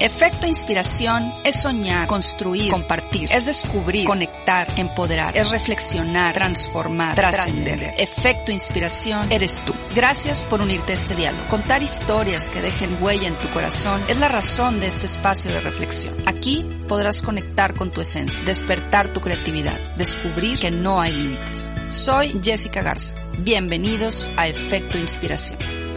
Efecto inspiración es soñar, construir, compartir, es descubrir, conectar, empoderar, es reflexionar, transformar, trascender. Efecto inspiración eres tú. Gracias por unirte a este diálogo. Contar historias que dejen huella en tu corazón es la razón de este espacio de reflexión. Aquí podrás conectar con tu esencia, despertar tu creatividad, descubrir que no hay límites. Soy Jessica Garza. Bienvenidos a Efecto Inspiración.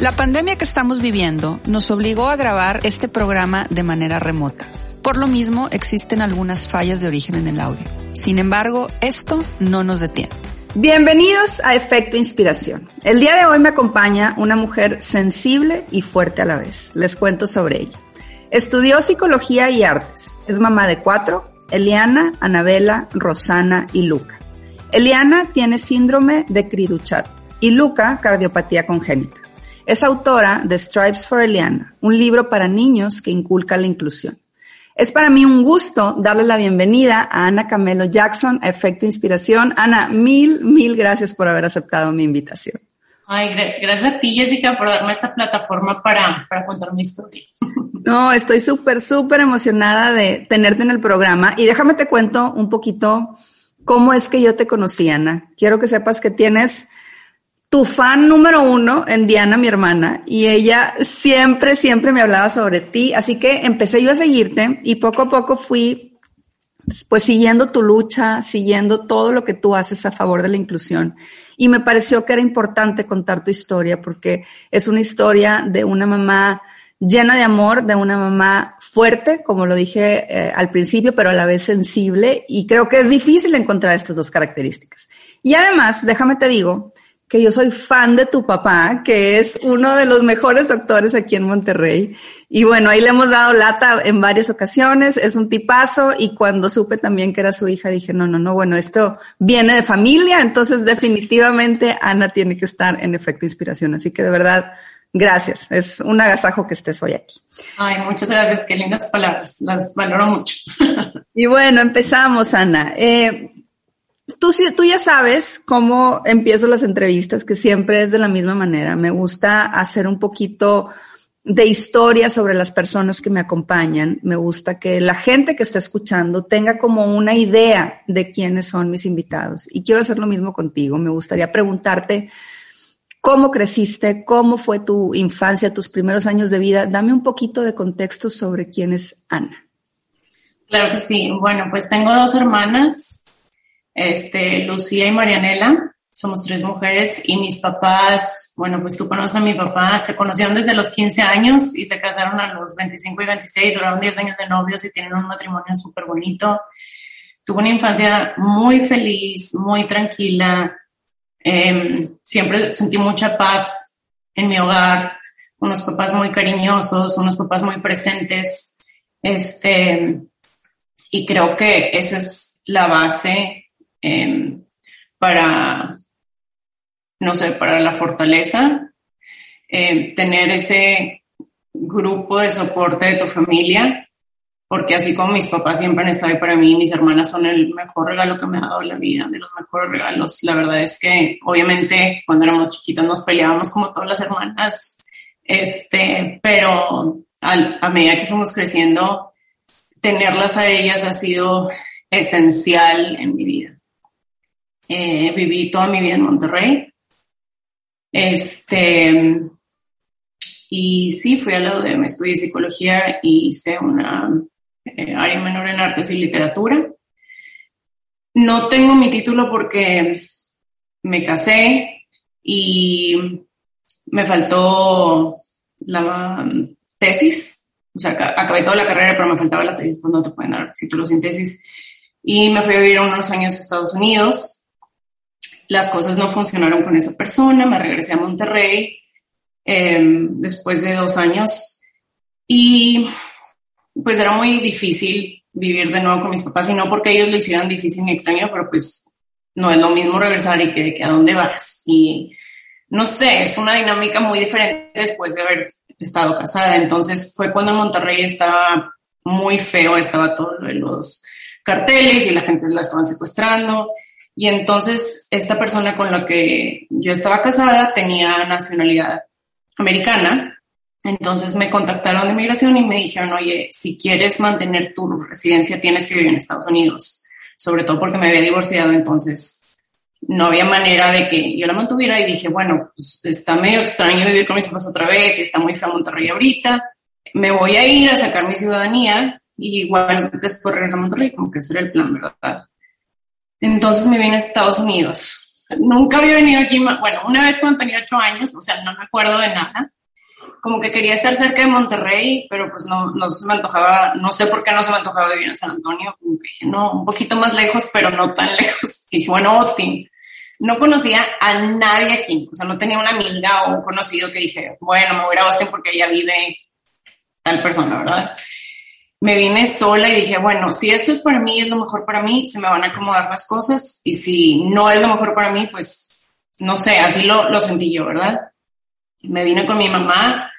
La pandemia que estamos viviendo nos obligó a grabar este programa de manera remota. Por lo mismo, existen algunas fallas de origen en el audio. Sin embargo, esto no nos detiene. Bienvenidos a Efecto Inspiración. El día de hoy me acompaña una mujer sensible y fuerte a la vez. Les cuento sobre ella. Estudió psicología y artes. Es mamá de cuatro, Eliana, Anabela, Rosana y Luca. Eliana tiene síndrome de Criduchat y Luca cardiopatía congénita. Es autora de Stripes for Eliana, un libro para niños que inculca la inclusión. Es para mí un gusto darle la bienvenida a Ana Camelo Jackson, a Efecto Inspiración. Ana, mil, mil gracias por haber aceptado mi invitación. Ay, gracias a ti, Jessica, por darme esta plataforma para, para contar mi historia. No, estoy súper, súper emocionada de tenerte en el programa. Y déjame te cuento un poquito cómo es que yo te conocí, Ana. Quiero que sepas que tienes tu fan número uno en Diana, mi hermana, y ella siempre, siempre me hablaba sobre ti, así que empecé yo a seguirte y poco a poco fui pues siguiendo tu lucha, siguiendo todo lo que tú haces a favor de la inclusión. Y me pareció que era importante contar tu historia porque es una historia de una mamá llena de amor, de una mamá fuerte, como lo dije eh, al principio, pero a la vez sensible. Y creo que es difícil encontrar estas dos características. Y además, déjame te digo, que yo soy fan de tu papá, que es uno de los mejores doctores aquí en Monterrey. Y bueno, ahí le hemos dado lata en varias ocasiones, es un tipazo y cuando supe también que era su hija dije, no, no, no, bueno, esto viene de familia, entonces definitivamente Ana tiene que estar en efecto inspiración. Así que de verdad, gracias, es un agasajo que estés hoy aquí. Ay, muchas gracias, qué lindas palabras, las valoro mucho. y bueno, empezamos, Ana. Eh, Tú, tú ya sabes cómo empiezo las entrevistas, que siempre es de la misma manera. Me gusta hacer un poquito de historia sobre las personas que me acompañan. Me gusta que la gente que está escuchando tenga como una idea de quiénes son mis invitados. Y quiero hacer lo mismo contigo. Me gustaría preguntarte cómo creciste, cómo fue tu infancia, tus primeros años de vida. Dame un poquito de contexto sobre quién es Ana. Claro que sí. Bueno, pues tengo dos hermanas este, Lucía y Marianela, somos tres mujeres y mis papás, bueno, pues tú conoces a mi papá, se conocieron desde los 15 años y se casaron a los 25 y 26, duraron 10 años de novios y tienen un matrimonio súper bonito. Tuve una infancia muy feliz, muy tranquila, em, siempre sentí mucha paz en mi hogar, unos papás muy cariñosos, unos papás muy presentes, este, y creo que esa es la base Em, para, no sé, para la fortaleza, em, tener ese grupo de soporte de tu familia, porque así como mis papás siempre han estado ahí para mí, mis hermanas son el mejor regalo que me ha dado la vida, de los mejores regalos. La verdad es que obviamente cuando éramos chiquitas nos peleábamos como todas las hermanas, este, pero a medida que fuimos creciendo, tenerlas a ellas ha sido esencial en mi vida. Eh, viví toda mi vida en Monterrey. Este, y sí, fui al lado de, me estudié psicología y hice una eh, área menor en artes y literatura. No tengo mi título porque me casé y me faltó la tesis. O sea, acabé toda la carrera, pero me faltaba la tesis, pues no te pueden dar título sin tesis. Y me fui a vivir unos años a Estados Unidos las cosas no funcionaron con esa persona, me regresé a Monterrey em, después de dos años. Y pues era muy difícil vivir de nuevo con mis papás, y no porque ellos lo hicieran difícil ni extraño, pero pues no es lo mismo regresar y que, que a dónde vas. Y no sé, es una dinámica muy diferente después de haber estado casada. Entonces fue cuando en Monterrey estaba muy feo, estaba todo lo los carteles y la gente la estaban secuestrando. Y entonces esta persona con la que yo estaba casada tenía nacionalidad americana. Entonces me contactaron de migración y me dijeron, oye, si quieres mantener tu residencia tienes que vivir en Estados Unidos, sobre todo porque me había divorciado, entonces no había manera de que yo la mantuviera y dije, bueno, pues está medio extraño vivir con mis papás otra vez y está muy feo Monterrey ahorita, me voy a ir a sacar mi ciudadanía y igual después regreso a Monterrey, como que ese era el plan, ¿verdad? Entonces me vine a Estados Unidos. Nunca había venido aquí, bueno, una vez cuando tenía ocho años, o sea, no me acuerdo de nada. Como que quería estar cerca de Monterrey, pero pues no, no se me antojaba, no sé por qué no se me antojaba vivir en San Antonio. Como que dije, no, un poquito más lejos, pero no tan lejos. Y dije, bueno, Austin. No conocía a nadie aquí, o sea, no tenía una amiga o un conocido que dije, bueno, me voy a Austin porque ella vive tal persona, ¿verdad? Me vine sola y dije, bueno, si esto es para mí, es lo mejor para mí, se me van a acomodar las cosas y si no es lo mejor para mí, pues no sé, así lo, lo sentí yo, ¿verdad? Me vine con mi mamá,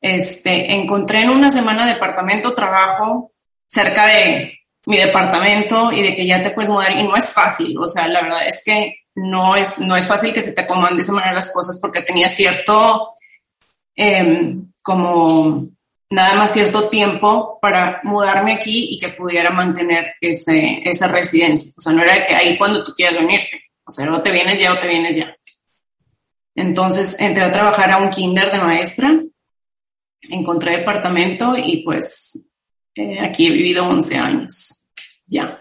este, encontré en una semana departamento, trabajo cerca de mi departamento y de que ya te puedes mudar y no es fácil, o sea, la verdad es que no es, no es fácil que se te acomoden de esa manera las cosas porque tenía cierto, eh, como nada más cierto tiempo para mudarme aquí y que pudiera mantener ese, esa residencia. O sea, no era de que ahí cuando tú quieras venirte. O sea, o te vienes ya o te vienes ya. Entonces entré a trabajar a un kinder de maestra, encontré departamento y pues eh, aquí he vivido 11 años. Ya.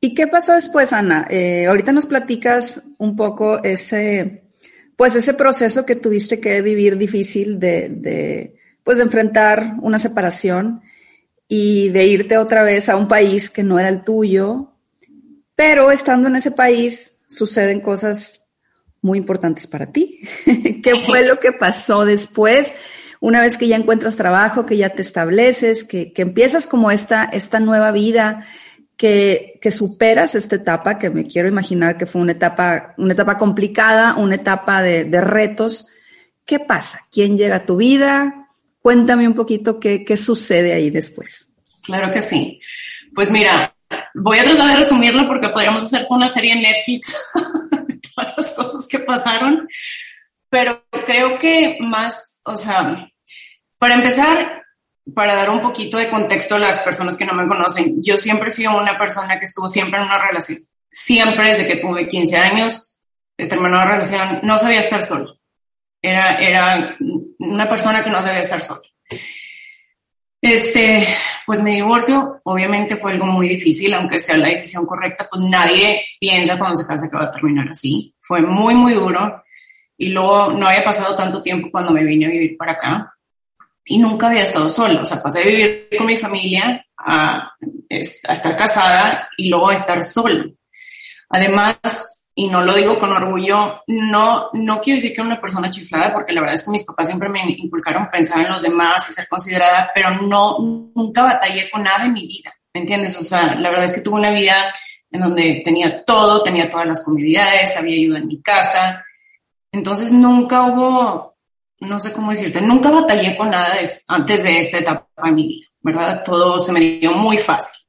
¿Y qué pasó después, Ana? Eh, ahorita nos platicas un poco ese, pues ese proceso que tuviste que vivir difícil de pues de enfrentar una separación y de irte otra vez a un país que no era el tuyo, pero estando en ese país suceden cosas muy importantes para ti. ¿Qué fue lo que pasó después? Una vez que ya encuentras trabajo, que ya te estableces, que, empiezas como esta, esta nueva vida, que, que, superas esta etapa, que me quiero imaginar que fue una etapa, una etapa complicada, una etapa de, de retos. ¿Qué pasa? ¿Quién llega a tu vida? Cuéntame un poquito qué, qué sucede ahí después. Claro que sí. Pues mira, voy a tratar de resumirlo porque podríamos hacer una serie en Netflix, todas las cosas que pasaron, pero creo que más, o sea, para empezar, para dar un poquito de contexto a las personas que no me conocen, yo siempre fui una persona que estuvo siempre en una relación, siempre desde que tuve 15 años, terminó una relación, no sabía estar solo. Era, era una persona que no sabía estar sola. Este, pues mi divorcio obviamente fue algo muy difícil, aunque sea la decisión correcta, pues nadie piensa cuando se casa que va a terminar así. Fue muy, muy duro. Y luego no había pasado tanto tiempo cuando me vine a vivir para acá y nunca había estado sola. O sea, pasé de vivir con mi familia a, a estar casada y luego a estar sola. Además, y no lo digo con orgullo, no, no quiero decir que era una persona chiflada, porque la verdad es que mis papás siempre me inculcaron pensar en los demás y ser considerada, pero no, nunca batallé con nada en mi vida, ¿me entiendes? O sea, la verdad es que tuve una vida en donde tenía todo, tenía todas las comodidades, había ayuda en mi casa, entonces nunca hubo, no sé cómo decirte, nunca batallé con nada antes de esta etapa de mi vida, ¿verdad? Todo se me dio muy fácil.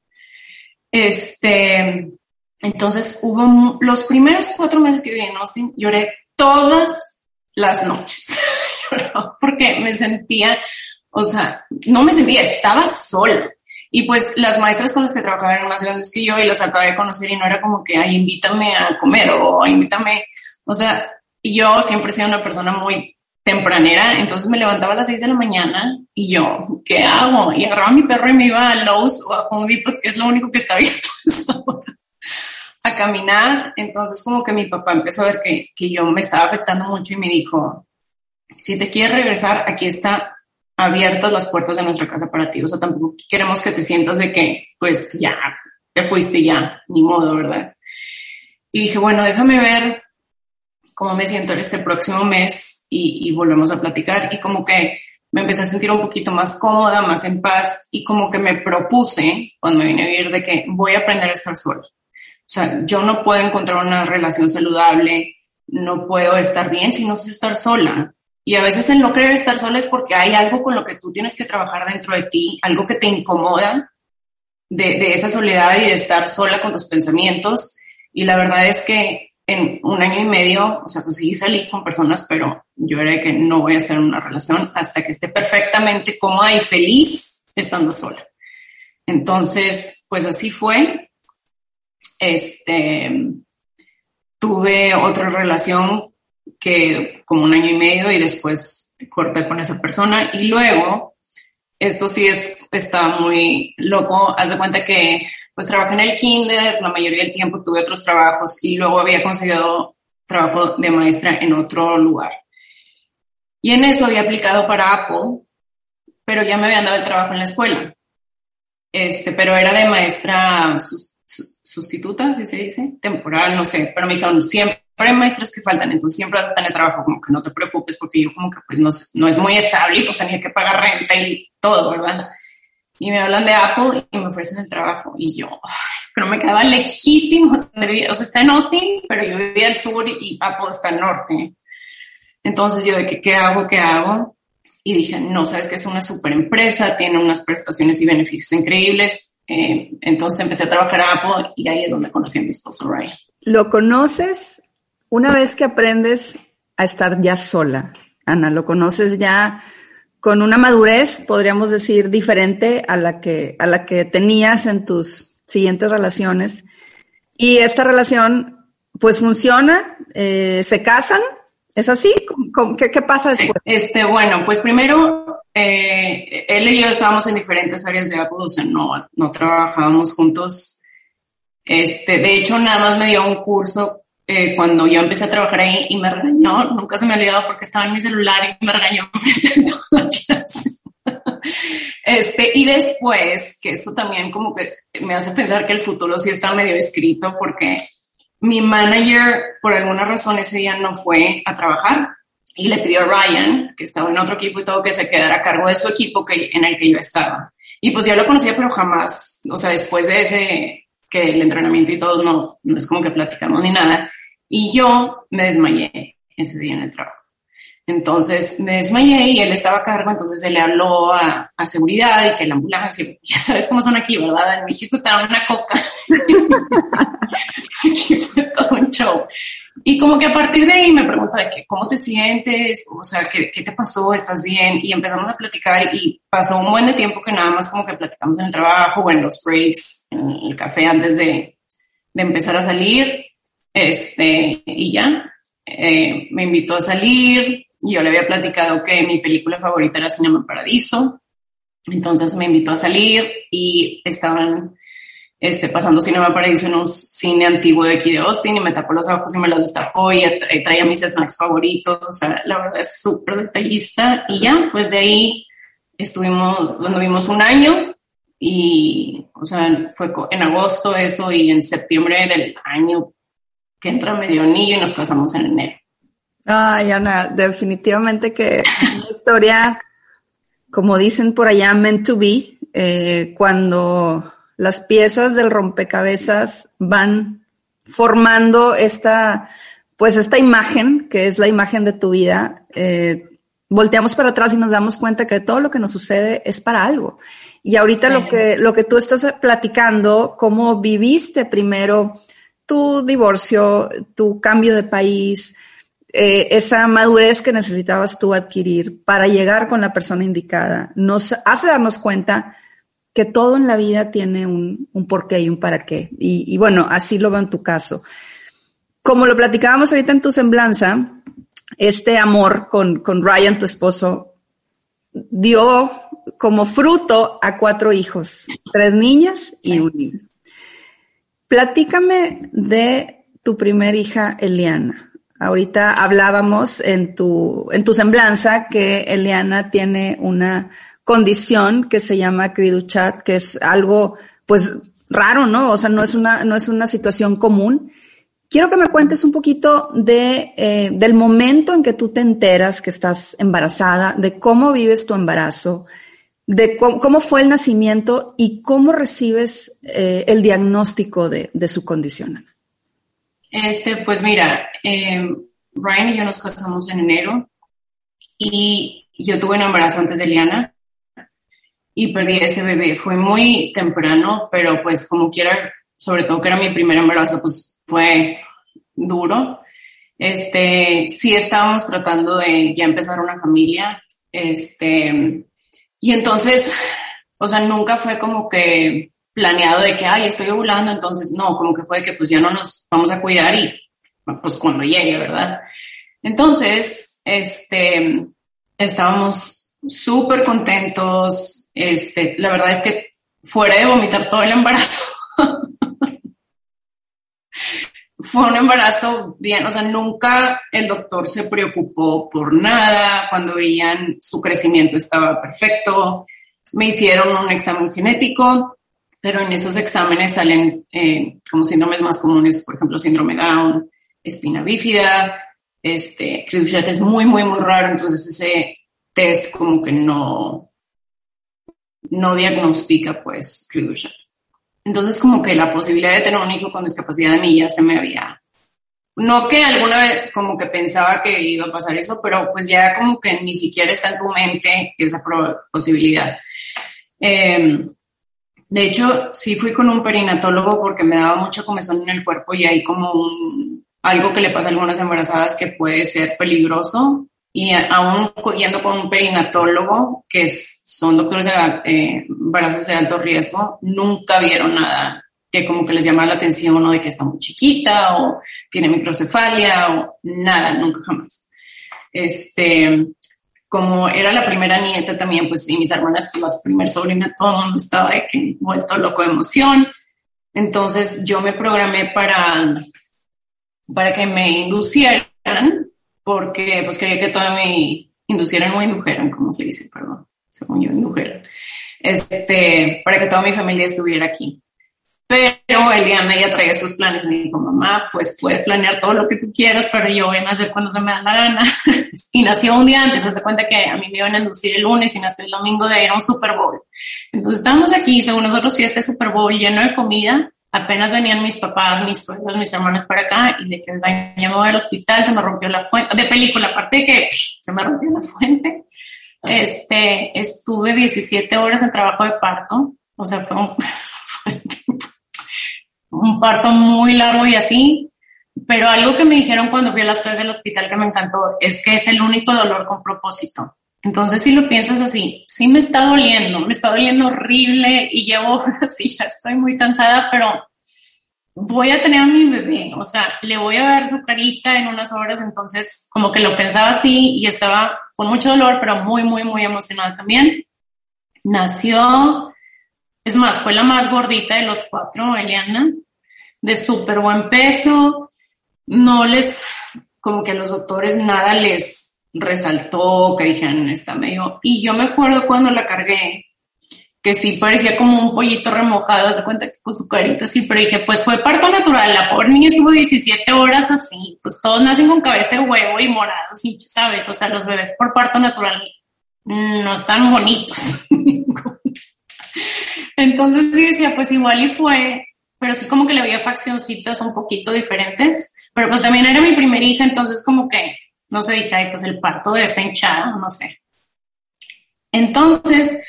Este, entonces hubo los primeros cuatro meses que viví en Austin, lloré todas las noches. porque me sentía, o sea, no me sentía, estaba sola. Y pues las maestras con las que trabajaba eran más grandes que yo y las acabé de conocer y no era como que, ay, invítame a comer o invítame, o sea, yo siempre he sido una persona muy tempranera, entonces me levantaba a las seis de la mañana y yo, ¿qué hago? Y agarraba mi perro y me iba a Lowe's o a Home porque es lo único que está abierto caminar. Entonces como que mi papá empezó a ver que, que yo me estaba afectando mucho y me dijo, si te quieres regresar, aquí está abiertas las puertas de nuestra casa para ti. O sea, tampoco queremos que te sientas de que, pues ya, te fuiste ya, ni modo, ¿verdad? Y dije, bueno, déjame ver cómo me siento en este próximo mes y, y volvemos a platicar y como que me empecé a sentir un poquito más cómoda, más en paz y como que me propuse cuando me vine a vivir de que voy a aprender a estar sola. O sea, yo no puedo encontrar una relación saludable, no puedo estar bien si no sé estar sola. Y a veces el no querer estar sola es porque hay algo con lo que tú tienes que trabajar dentro de ti, algo que te incomoda de, de esa soledad y de estar sola con tus pensamientos. Y la verdad es que en un año y medio, o sea, conseguí salir con personas, pero yo era de que no voy a estar en una relación hasta que esté perfectamente cómoda y feliz estando sola. Entonces, pues así fue. Este, tuve otra relación que como un año y medio y después corté con esa persona y luego, esto sí es, está muy loco, haz de cuenta que pues trabajé en el kinder, la mayoría del tiempo tuve otros trabajos y luego había conseguido trabajo de maestra en otro lugar. Y en eso había aplicado para Apple, pero ya me habían dado el trabajo en la escuela. Este, pero era de maestra sustituta, si se dice, temporal, no sé, pero me dijeron, siempre hay maestras que faltan, entonces siempre vas a tener trabajo, como que no te preocupes, porque yo como que pues no, no es muy estable pues tenía que pagar renta y todo, ¿verdad? y me hablan de Apple y me ofrecen el trabajo. Y yo, pero me quedaba lejísimo. O sea, está en Austin, pero yo vivía al sur y Apple está al norte. Entonces yo de que, ¿qué hago? ¿Qué hago? Y dije, no, sabes que es una super empresa, tiene unas prestaciones y beneficios increíbles. Eh, entonces empecé a trabajar a Apple y ahí es donde conocí a mi esposo Ryan. ¿Lo conoces una vez que aprendes a estar ya sola? Ana, ¿lo conoces ya con una madurez, podríamos decir, diferente a la que, a la que tenías en tus siguientes relaciones. Y esta relación, pues funciona, eh, se casan, ¿es así? ¿Qué, qué pasa después? Este, bueno, pues primero, eh, él y yo estábamos en diferentes áreas de Apple, o sea, no, no trabajábamos juntos. Este, de hecho, nada más me dio un curso eh, cuando yo empecé a trabajar ahí y me regañó, nunca se me ha olvidado porque estaba en mi celular y me regañó toda la clase. Este, y después, que esto también como que me hace pensar que el futuro sí está medio escrito porque mi manager por alguna razón ese día no fue a trabajar y le pidió a Ryan, que estaba en otro equipo y todo, que se quedara a cargo de su equipo que, en el que yo estaba. Y pues ya lo conocía, pero jamás, o sea, después de ese, que el entrenamiento y todo, no, no es como que platicamos ni nada. Y yo me desmayé ese día en el trabajo. Entonces me desmayé y él estaba a cargo, entonces él le habló a, a seguridad y que la ambulancia, ya sabes cómo son aquí, ¿verdad? En México te dan una coca. aquí fue todo un show. Y como que a partir de ahí me preguntó de que, ¿cómo te sientes? O sea, ¿qué, ¿qué, te pasó? ¿Estás bien? Y empezamos a platicar y pasó un buen de tiempo que nada más como que platicamos en el trabajo o en los breaks, en el café antes de, de empezar a salir. Este, y ya, eh, me invitó a salir. Yo le había platicado que mi película favorita era Cinema Paradiso. Entonces me invitó a salir y estaban este, pasando Cinema Paradiso un cine antiguo de aquí de Austin y me tapó los ojos y me los destapó y traía mis snacks favoritos. O sea, la verdad es súper detallista. Y ya, pues de ahí estuvimos, cuando vimos un año y, o sea, fue en agosto eso y en septiembre del año que entra medio anillo y nos casamos en enero. Ay, Ana, definitivamente que una historia, como dicen por allá, meant to be, eh, cuando las piezas del rompecabezas van formando esta, pues esta imagen, que es la imagen de tu vida, eh, volteamos para atrás y nos damos cuenta que todo lo que nos sucede es para algo. Y ahorita lo que, lo que tú estás platicando, cómo viviste primero tu divorcio, tu cambio de país, eh, esa madurez que necesitabas tú adquirir para llegar con la persona indicada, nos hace darnos cuenta que todo en la vida tiene un, un porqué y un para qué. Y, bueno, así lo veo en tu caso. Como lo platicábamos ahorita en tu semblanza, este amor con, con Ryan, tu esposo, dio como fruto a cuatro hijos, tres niñas y un niño. Platícame de tu primer hija, Eliana. Ahorita hablábamos en tu, en tu semblanza que Eliana tiene una condición que se llama Criduchat, que es algo, pues, raro, ¿no? O sea, no es una, no es una situación común. quiero que me cuentes un poquito de, eh, del momento en que tú te enteras que estás embarazada, de cómo vives tu embarazo, de cómo, fue el nacimiento y cómo recibes eh, el diagnóstico de, de, su condición. Este, pues mira, eh, Ryan y yo nos casamos en enero y yo tuve un embarazo antes de Liana y perdí ese bebé. Fue muy temprano, pero pues como quiera, sobre todo que era mi primer embarazo, pues fue duro. Este, sí estábamos tratando de ya empezar una familia, este, y entonces, o sea, nunca fue como que planeado de que, ay, estoy ovulando, entonces no, como que fue que pues ya no nos vamos a cuidar y pues cuando llegue, ¿verdad? Entonces, este, estábamos súper contentos, este, la verdad es que fuera de vomitar todo el embarazo, fue un embarazo bien, o sea, nunca el doctor se preocupó por nada, cuando veían su crecimiento estaba perfecto, me hicieron un examen genético, pero en esos exámenes salen eh, como síndromes más comunes, por ejemplo, síndrome Down, espina bífida, este, es muy, muy, muy raro, entonces ese test como que no, no diagnostica pues Clear Entonces como que la posibilidad de tener un hijo con discapacidad de mí ya se me había... No que alguna vez como que pensaba que iba a pasar eso, pero pues ya como que ni siquiera está en tu mente esa posibilidad. Em, de hecho, sí fui con un perinatólogo porque me daba mucha comezón en el cuerpo y hay como algo que le pasa a algunas embarazadas que puede ser peligroso y aún yendo con un perinatólogo, que son doctores de eh, embarazos de alto riesgo, nunca vieron nada que como que les llama la atención o de que está muy chiquita o tiene microcefalia o nada, nunca jamás. Este, como era la primera nieta también, pues y mis hermanas que las primer sobrina, todo el mundo estaba de que vuelto loco de emoción. Entonces yo me programé para, para que me inducieran porque pues quería que toda mi inducieran o indujeran, como se dice, perdón, según yo, indujeran, este, para que toda mi familia estuviera aquí. Pero Eliana ya traía sus planes y me dijo, mamá, pues puedes planear todo lo que tú quieras, pero yo voy a nacer cuando se me da la gana. y nació un día antes, se cuenta que a mí me iban a inducir el lunes y nació el domingo de ir a un Super Bowl. Entonces estábamos aquí, según nosotros fiesta de Super Bowl lleno de comida, apenas venían mis papás, mis suegros, mis hermanos para acá y de que me voy al hospital, se me rompió la fuente, de película, aparte de que se me rompió la fuente, este, estuve 17 horas en trabajo de parto, o sea, fue un, parto muy largo y así, pero algo que me dijeron cuando fui a las clases del hospital que me encantó es que es el único dolor con propósito. Entonces, si lo piensas así, sí me está doliendo, me está doliendo horrible y llevo horas y ya estoy muy cansada, pero voy a tener a mi bebé, o sea, le voy a ver su carita en unas horas, entonces como que lo pensaba así y estaba con mucho dolor, pero muy, muy, muy emocionada también. Nació, es más, fue la más gordita de los cuatro, Eliana, de súper buen peso, no les, como que a los doctores nada les resaltó, que dijeron, está medio... Y yo me acuerdo cuando la cargué, que sí parecía como un pollito remojado, se cuenta que con su carita así, pero dije, pues fue parto natural, la pobre niña estuvo 17 horas así, pues todos nacen con cabeza de huevo y morados, y ¿sabes? O sea, los bebés por parto natural no están bonitos. Entonces yo decía, pues igual y fue, pero sí como que le había faccioncitas un poquito diferentes, pero pues también era mi primera hija, entonces como que no se dije, ay, pues el parto de esta hinchada, no sé. Entonces,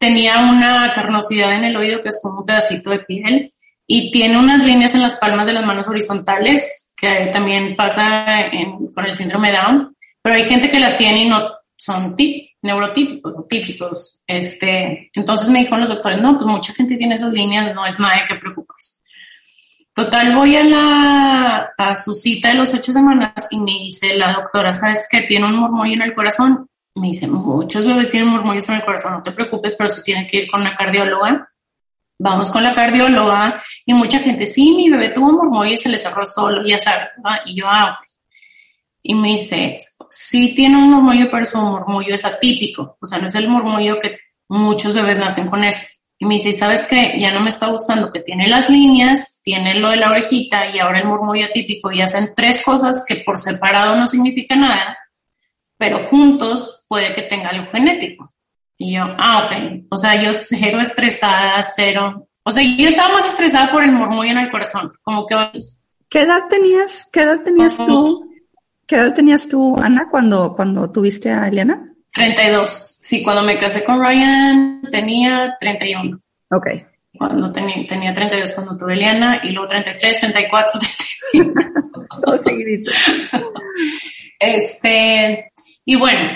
tenía una carnosidad en el oído que es como un pedacito de piel y tiene unas líneas en las palmas de las manos horizontales, que también pasa con el síndrome Down, pero hay gente que las tiene y no son tip, neurotípicos, típicos. Este, entonces me dijeron los doctores, no, pues mucha gente tiene esas líneas, no es nada de qué preocuparse. Total, voy a la, a su cita de los ocho semanas y me dice la doctora, ¿sabes que Tiene un murmullo en el corazón. Me dice, muchos bebés tienen murmullos en el corazón, no te preocupes, pero si tiene que ir con una cardióloga. Vamos con la cardióloga y mucha gente, sí, mi bebé tuvo murmullo y se le cerró solo, ya sabes, Y yo, ah, Y me dice, sí tiene un murmullo, pero su murmullo es atípico. O sea, no es el murmullo que muchos bebés nacen con eso. Y me dice, ¿sabes qué? Ya no me está gustando que tiene las líneas, tiene lo de la orejita y ahora el murmullo típico y hacen tres cosas que por separado no significa nada, pero juntos puede que tenga algo genético. Y yo, ah, ok. O sea, yo cero estresada, cero. O sea, yo estaba más estresada por el murmullo en el corazón. Como que. ¿Qué edad tenías, qué edad tenías tú? ¿Qué edad tenías tú, Ana, cuando, cuando tuviste a Eliana? 32. Sí, cuando me casé con Ryan tenía 31. Ok. Cuando tenía, tenía 32 cuando tuve a Eliana y luego 33, 34, 35. Todo seguidito. este, y bueno,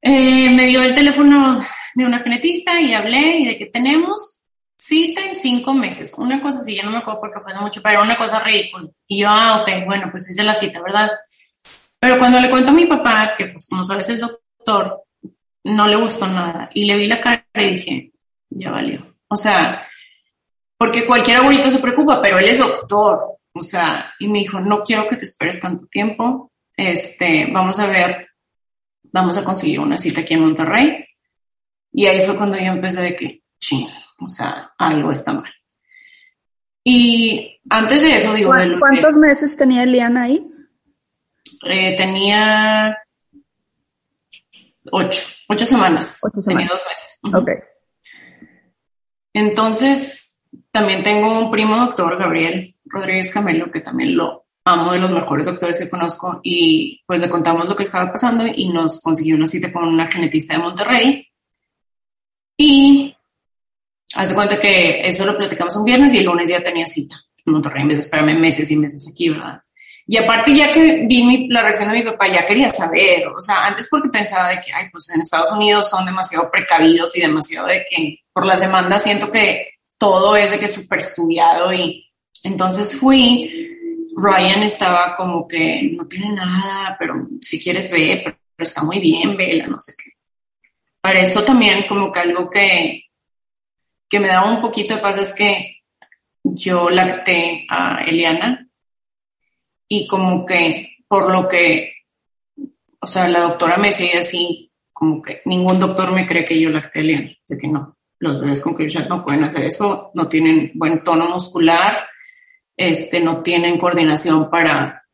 eh, me dio el teléfono de una genetista y hablé y de que tenemos cita en cinco meses. Una cosa así, ya no me acuerdo porque fue mucho, pero una cosa ridícula. Y yo, ah, ok, bueno, pues hice la cita, ¿verdad? Pero cuando le cuento a mi papá, que pues como sabes es doctor, no le gustó nada. Y le vi la cara y dije, ya valió. O sea, porque cualquier abuelito se preocupa, pero él es doctor. O sea, y me dijo, no quiero que te esperes tanto tiempo. Este, vamos a ver, vamos a conseguir una cita aquí en Monterrey. Y ahí fue cuando yo empecé de que, ching, o sea, algo está mal. Y antes de eso, digo... ¿Cuántos meses tenía Eliana ahí? Eh, tenía ocho, ocho semanas. Ocho semanas. Tenía dos meses. Ok. Entonces, también tengo un primo doctor, Gabriel Rodríguez Camelo, que también lo amo de los mejores doctores que conozco y pues le contamos lo que estaba pasando y nos consiguió una cita con una genetista de Monterrey. Y hace cuenta que eso lo platicamos un viernes y el lunes ya tenía cita en Monterrey en vez de esperarme meses y meses aquí, ¿verdad? Y aparte, ya que vi la reacción de mi papá, ya quería saber, o sea, antes porque pensaba de que, ay, pues en Estados Unidos son demasiado precavidos y demasiado de que por las demandas siento que todo es de que súper estudiado y entonces fui, Ryan estaba como que no tiene nada, pero si quieres ve, pero, está muy bien, vela, no sé qué. Para esto también como que algo que, que me daba un poquito de paz es que yo lacté a Eliana y como que por lo que, o sea, la doctora me decía así, como que ningún doctor me cree que yo lacté Eliana, así que no, los bebés con Clear no pueden hacer eso, no tienen buen tono muscular, este, no tienen coordinación para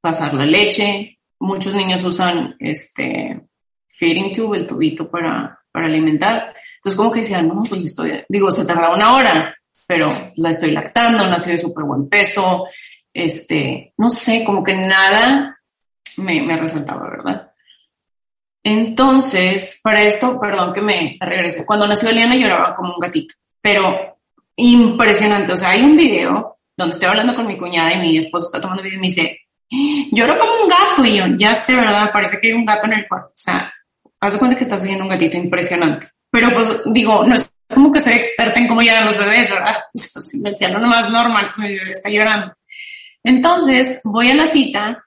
pasar la leche, muchos niños usan este feeding tube, el tubito para, para alimentar. Entonces como que decían, no, pues estoy, digo, se tarda una hora, pero la estoy lactando, nací de súper buen peso, este, no sé, como que nada me, me resaltaba, ¿verdad? Entonces, para esto, perdón que me regrese, cuando nació Eliana lloraba como un gatito, pero impresionante, o sea, hay un video donde estoy hablando con mi cuñada y mi esposo está tomando video y me dice, lloro como un gato y yo, ya sé, ¿verdad? Parece que hay un gato en el cuarto, o sea, haz de cuenta que estás oyendo un gatito impresionante, pero pues digo, no es como que soy experta en cómo llegan los bebés, ¿verdad? me decía lo más normal, mi bebé está llorando. Entonces, voy a la cita,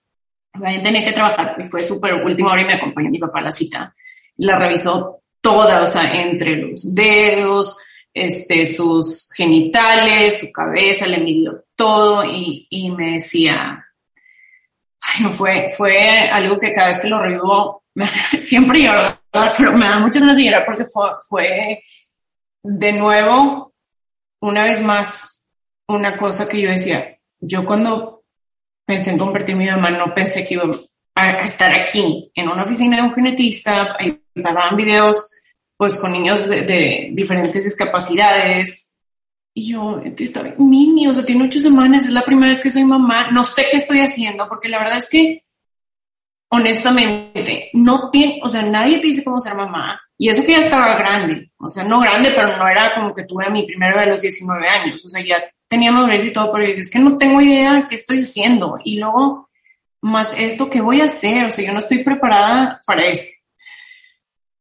tenía que trabajar y fue súper última hora y me acompañó mi papá a la cita. La revisó toda, o sea, entre los dedos, este, sus genitales, su cabeza, le midió todo y, y me decía, ay, no, fue, fue algo que cada vez que lo revivo, siempre lloro, pero me da muchas ganas de llorar porque fue, fue de nuevo, una vez más, una cosa que yo decía, yo cuando pensé en convertir mi mamá no pensé que iba a estar aquí en una oficina de un genetista, y daban videos pues con niños de, diferentes discapacidades. Y yo, está mini, o sea, tiene ocho semanas, es la primera vez que soy mamá, no sé qué estoy haciendo, porque la verdad es que, honestamente, no tiene, o sea, nadie te dice cómo ser mamá, y eso que ya estaba grande, o sea, no grande, pero no era como que tuve mi primera vez a los 19 años, o sea, ya teníamos madurez y todo, pero es que no tengo idea qué estoy haciendo. Y luego, más esto, ¿qué voy a hacer? O sea, yo no estoy preparada para esto.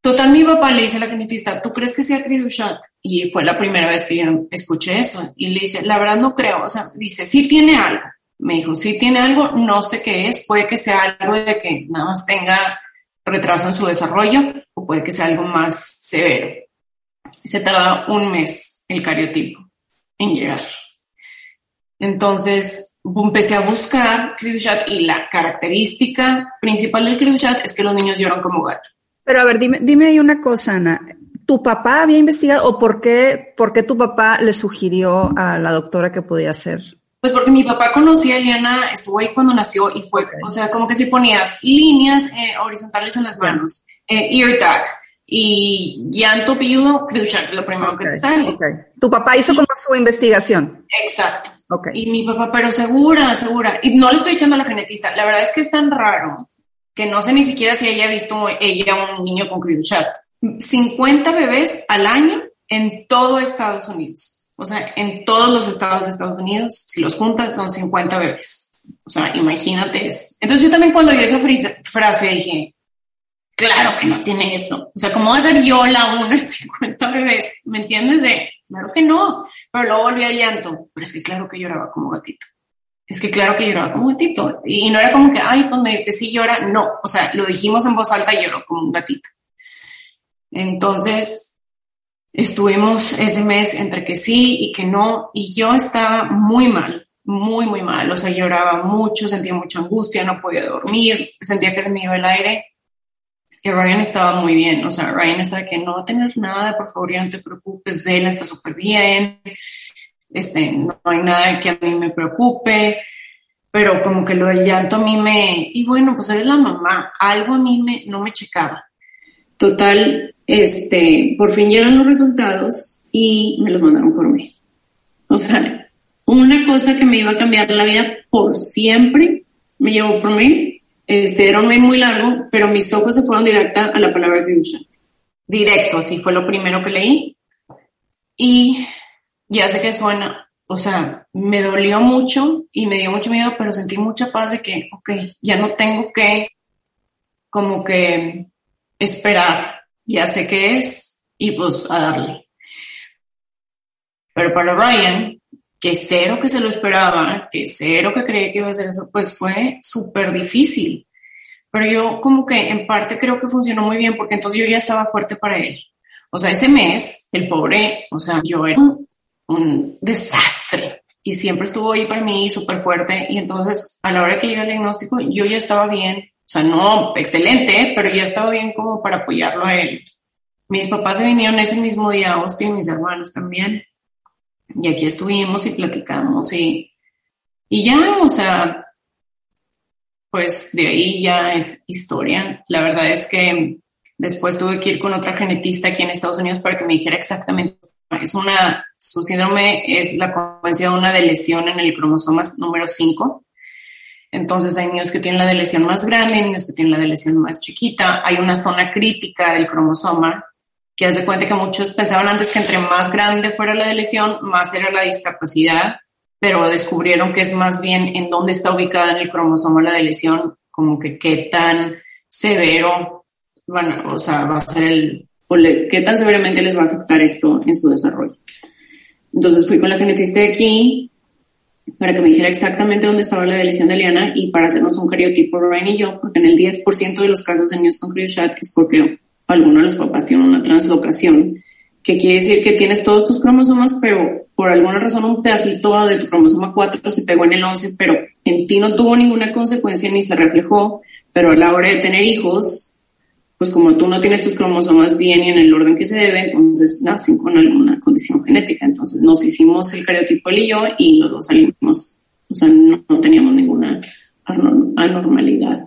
Total, mi papá le dice a la genetista, ¿tú crees que sea Chat? Y fue la primera vez que yo escuché eso. Y le dice, la verdad no creo. O sea, dice, sí tiene algo. Me dijo, sí tiene algo, no sé qué es. Puede que sea algo de que nada más tenga retraso en su desarrollo o puede que sea algo más severo. Se tarda un mes el cariotipo en llegar. Entonces empecé a buscar Chat y la característica principal del Chat es que los niños lloran como gato. Pero a ver, dime, dime ahí una cosa, Ana. ¿Tu papá había investigado o por qué, por qué tu papá le sugirió a la doctora que podía hacer? Pues porque mi papá conocía a Eliana, estuvo ahí cuando nació y fue, o sea, como que si ponías líneas eh, horizontales en las manos, eh, ear tag y llanto piudo, es lo primero que te sale. Tu papá hizo como su investigación. Exacto. Y mi papá, pero segura, segura. Y no le estoy echando a la genetista. La verdad es que es tan raro que no sé ni siquiera si ella ha visto ella un niño con Chat. 50 bebés al año en todo Estados Unidos. O sea, en todos los estados de Estados Unidos, si los juntas, son 50 bebés. O sea, imagínate eso. Entonces yo también cuando vi esa frase dije, claro que no tiene eso. O sea, ¿cómo va a ser yo la una de 50 bebés? ¿Me entiendes? De, claro que no. Pero luego volví a llanto. Pero es que claro que lloraba como gatito. Es que claro que lloraba como gatito. Y, no era como que, ay, pues me que sí llora. No. O sea, lo dijimos en voz alta y lloró como un gatito. Entonces, estuvimos ese mes entre que sí y que no. Y yo estaba muy mal muy, muy mal. O sea, lloraba mucho, sentía mucha angustia, no podía dormir, sentía que se me iba el aire que Ryan estaba muy bien, o sea, Ryan estaba que no va a tener nada, por favor, ya no te preocupes, Vela está súper bien, este, no hay nada que a mí me preocupe, pero como que lo del llanto a mí me, y bueno, pues eres la mamá, algo a mí me, no me checaba. Total, este, por fin llegan los resultados y me los mandaron por mí. O sea, una cosa que me iba a cambiar la vida por siempre me llevó por mí este, era un mail muy largo, pero mis ojos se fueron directa a la palabra fiducia. Directo, así fue lo primero que leí. Y ya sé que suena, o sea, me dolió mucho y me dio mucho miedo, pero sentí mucha paz de que, ok, ya no tengo que como que esperar, ya sé qué es y pues a darle. Pero para Ryan, que cero que se lo esperaba, que cero que creía que iba a ser eso, pues fue súper difícil. Pero yo como que en parte creo que funcionó muy bien porque entonces yo ya estaba fuerte para él. O sea, ese mes, el pobre, o sea, yo era un, desastre y siempre estuvo ahí para mí súper fuerte y entonces a la hora que llega el diagnóstico yo ya estaba bien, o sea, no excelente, pero ya estaba bien como para apoyarlo a él. Mis papás se vinieron ese mismo día, Austin y mis hermanos también. Y aquí estuvimos y platicamos y, y ya, o sea, pues de ahí ya es historia. La verdad es que después tuve que ir con otra genetista aquí en Estados Unidos para que me dijera exactamente. Es una, su síndrome es la consecuencia de una lesión en el cromosoma número 5. Entonces hay niños que tienen la lesión más grande, niños que tienen la lesión más chiquita. Hay una zona crítica del cromosoma que hace cuenta que muchos pensaban antes que entre más grande fuera la lesión, más era la discapacidad, pero descubrieron que es más bien en dónde está ubicada en el cromosoma la lesión, como que qué tan severo, bueno, o sea, va a ser el, o qué tan severamente les va a afectar esto en su desarrollo. Entonces fui con la genetista de aquí para que me dijera exactamente dónde estaba la lesión de Liana y para hacernos un cariotipo Ryan y yo, porque en el 10% de los casos niños con Chat es porque alguno de los papás tiene una translocación, que quiere decir que tienes todos tus cromosomas, pero por alguna razón un pedacito de tu cromosoma 4 se pegó en el 11, pero en ti no tuvo ninguna consecuencia ni se reflejó, pero a la hora de tener hijos, pues como tú no tienes tus cromosomas bien y en el orden que se debe, entonces nacen con alguna condición genética. Entonces nos hicimos el cariotipo él y yo y los dos salimos, o sea, no, no teníamos ninguna anormalidad.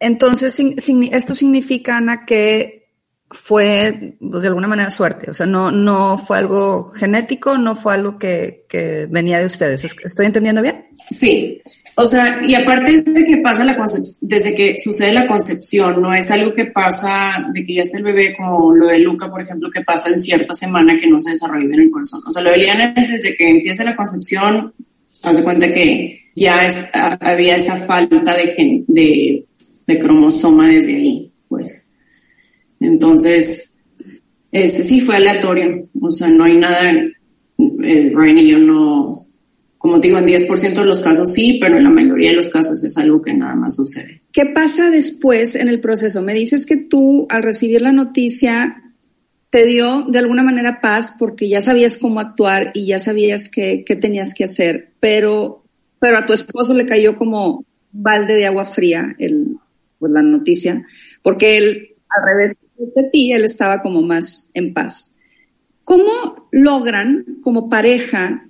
Entonces, esto significa, Ana, que fue pues, de alguna manera suerte, o sea, no, no fue algo genético, no fue algo que, que venía de ustedes. ¿Estoy entendiendo bien? Sí, o sea, y aparte desde que pasa la desde que sucede la concepción, no es algo que pasa de que ya está el bebé, como lo de Luca, por ejemplo, que pasa en cierta semana que no se desarrolla en el corazón. O sea, lo de Liana es desde que empieza la concepción, hace cuenta que ya había esa falta de, de, de cromosoma desde ahí, pues. Entonces, este sí fue aleatorio, o sea, no hay nada, eh, Ryan y yo no, como digo, en 10% de los casos sí, pero en la mayoría de los casos es algo que nada más sucede. ¿Qué pasa después en el proceso? Me dices que tú al recibir la noticia te dio de alguna manera paz porque ya sabías cómo actuar y ya sabías qué, tenías que hacer, pero, pero a tu esposo le cayó como balde de agua fría el, pues, la noticia, porque él al revés de ti, él estaba como más en paz. ¿Cómo logran como pareja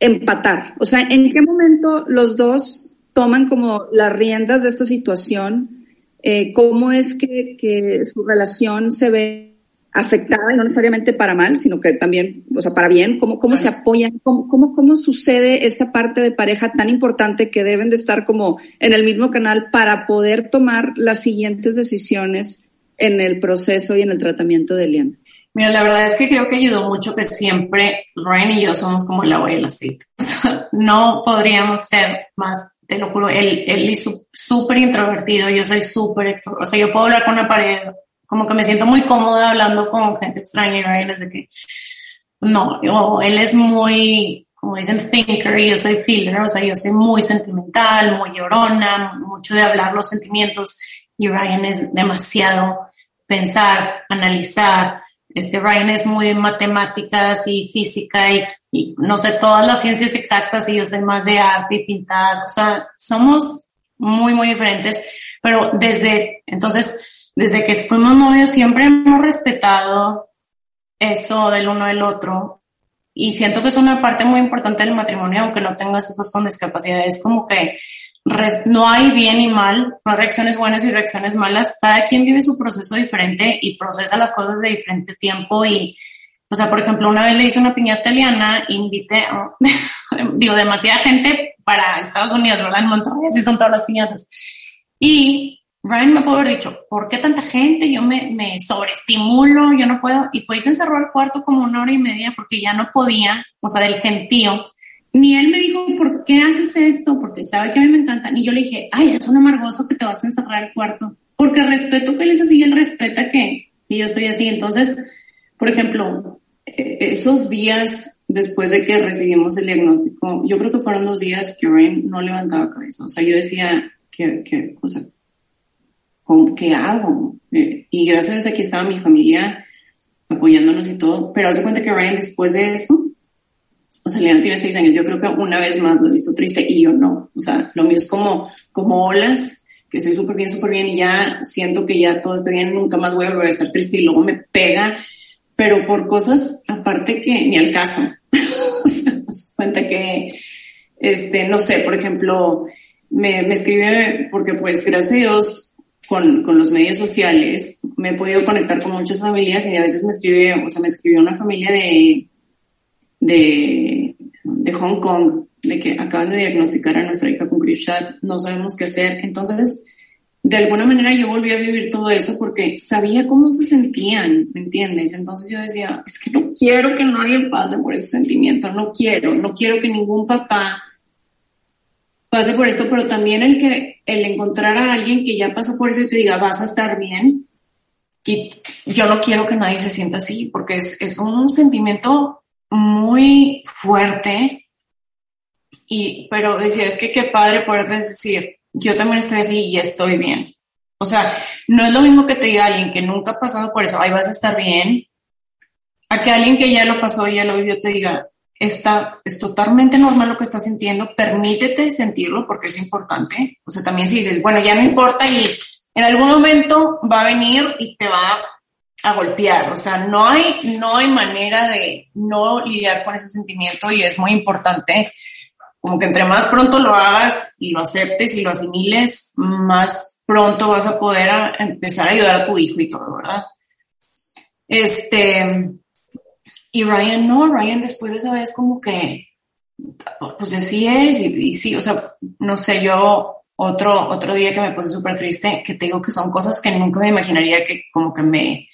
empatar? O sea, ¿en qué momento los dos toman como las riendas de esta situación? Eh, ¿Cómo es que, que su relación se ve afectada y no necesariamente para mal, sino que también, o sea, para bien, cómo, cómo se apoyan, cómo, cómo, cómo sucede esta parte de pareja tan importante que deben de estar como en el mismo canal para poder tomar las siguientes decisiones en el proceso y en el tratamiento de Eliana. Mira, la verdad es que creo que ayudó mucho que siempre Ryan y yo somos como el agua y el aceite. O sea, no podríamos ser más, te lo juro, él, él es súper introvertido, yo soy súper. O sea, yo puedo hablar con una pared como que me siento muy cómoda hablando con gente extraña y Ryan de que no, él es muy, como dicen, thinker y yo soy feeler, o sea, yo soy muy sentimental, muy llorona, mucho de hablar los sentimientos y Ryan es demasiado pensar, analizar. Este Ryan es muy de matemáticas y física y, y no sé, todas las ciencias exactas y yo soy más de arte y pintar, o sea, somos muy, muy diferentes, pero desde entonces desde que fuimos novios siempre hemos respetado eso del uno del otro y siento que es una parte muy importante del matrimonio, aunque no tengas hijos con discapacidad, es como que no hay bien y mal, no hay reacciones buenas y reacciones malas, cada quien vive su proceso diferente y procesa las cosas de diferente tiempo y, o sea, por ejemplo, una vez le hice una piñata italiana, invité, digo, demasiada gente para Estados Unidos, ¿verdad? En Monterrey, así son todas las piñatas. Y Ryan me pudo haber dicho, ¿por qué tanta gente? Yo me, me sobreestimulo, yo no puedo. Y fue y se encerró al cuarto como una hora y media porque ya no podía, o sea, del gentío. Ni él me dijo, ¿por qué haces esto? Porque sabe que a mí me encanta. Y yo le dije, ay, es un amargoso que te vas a encerrar al cuarto. Porque respeto que él es así y él respeta que, que yo soy así. Entonces, por ejemplo, e, esos días después de que recibimos el diagnóstico, yo creo que fueron dos días que Ryan no levantaba cabeza. O sea, yo decía que, que o sea, ¿qué hago? Eh, y gracias a Dios aquí estaba mi familia apoyándonos y todo, pero hace cuenta que Ryan después de eso, o sea, Leana tiene seis años, yo creo que una vez más lo he visto triste y yo no, o sea, lo mío es como, como olas, que soy súper bien, súper bien y ya siento que ya todo está bien, nunca más voy a volver a estar triste y luego me pega, pero por cosas aparte que ni al caso, o sea, cuenta que, este, no sé, por ejemplo, me, me escribe porque pues gracias a Dios con, con, los medios sociales, me he podido conectar con muchas familias y a veces me escribe, o sea, me escribió una familia de, de, de Hong Kong, de que acaban de diagnosticar a nuestra hija con Chat, no sabemos qué hacer. Entonces, de alguna manera yo volví a vivir todo eso porque sabía cómo se sentían, ¿me entiendes? Entonces yo decía, es que no quiero que nadie pase por ese sentimiento, no quiero, no quiero que ningún papá pase por esto, pero también el que el encontrar a alguien que ya pasó por eso y te diga vas a estar bien. Y yo no quiero que nadie se sienta así porque es, es un sentimiento muy fuerte. Y, pero decía, es que qué padre poder decir, yo también estoy así y estoy bien. O sea, no es lo mismo que te diga alguien que nunca ha pasado por eso, ahí vas a estar bien, a que alguien que ya lo pasó y ya lo vivió te diga, está, es totalmente normal lo que estás sintiendo, permítete sentirlo porque es importante. O sea, también si dices, bueno, ya no importa y en algún momento va a venir y te va a golpear. O sea, no hay, no hay manera de no lidiar con ese sentimiento y es muy importante como que entre más pronto lo hagas y lo aceptes y lo asimiles, más pronto vas a poder empezar a ayudar a tu hijo y todo, ¿verdad? Este, y Ryan no, Ryan después de esa vez como que, pues así es, y, sí, o sea, no sé, yo otro, otro día que me puse súper triste, que te digo que son cosas que nunca me imaginaría que como que me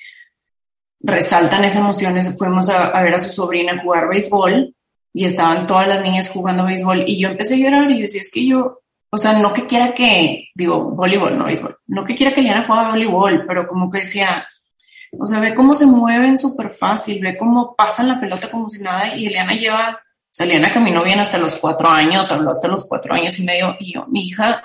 resaltan esas emociones. Fuimos a, ver a su sobrina jugar béisbol y estaban todas las niñas jugando béisbol y yo empecé a llorar y yo decía, es que yo, o sea, no que quiera que, digo, voleibol, no béisbol, no que quiera que Liana juegue voleibol, pero como que decía, o sea, ve cómo se mueven súper fácil, ve cómo pasan la pelota como si nada y Eliana lleva, o sea, Eliana caminó bien hasta los cuatro años, habló hasta los cuatro años y medio y yo, mi hija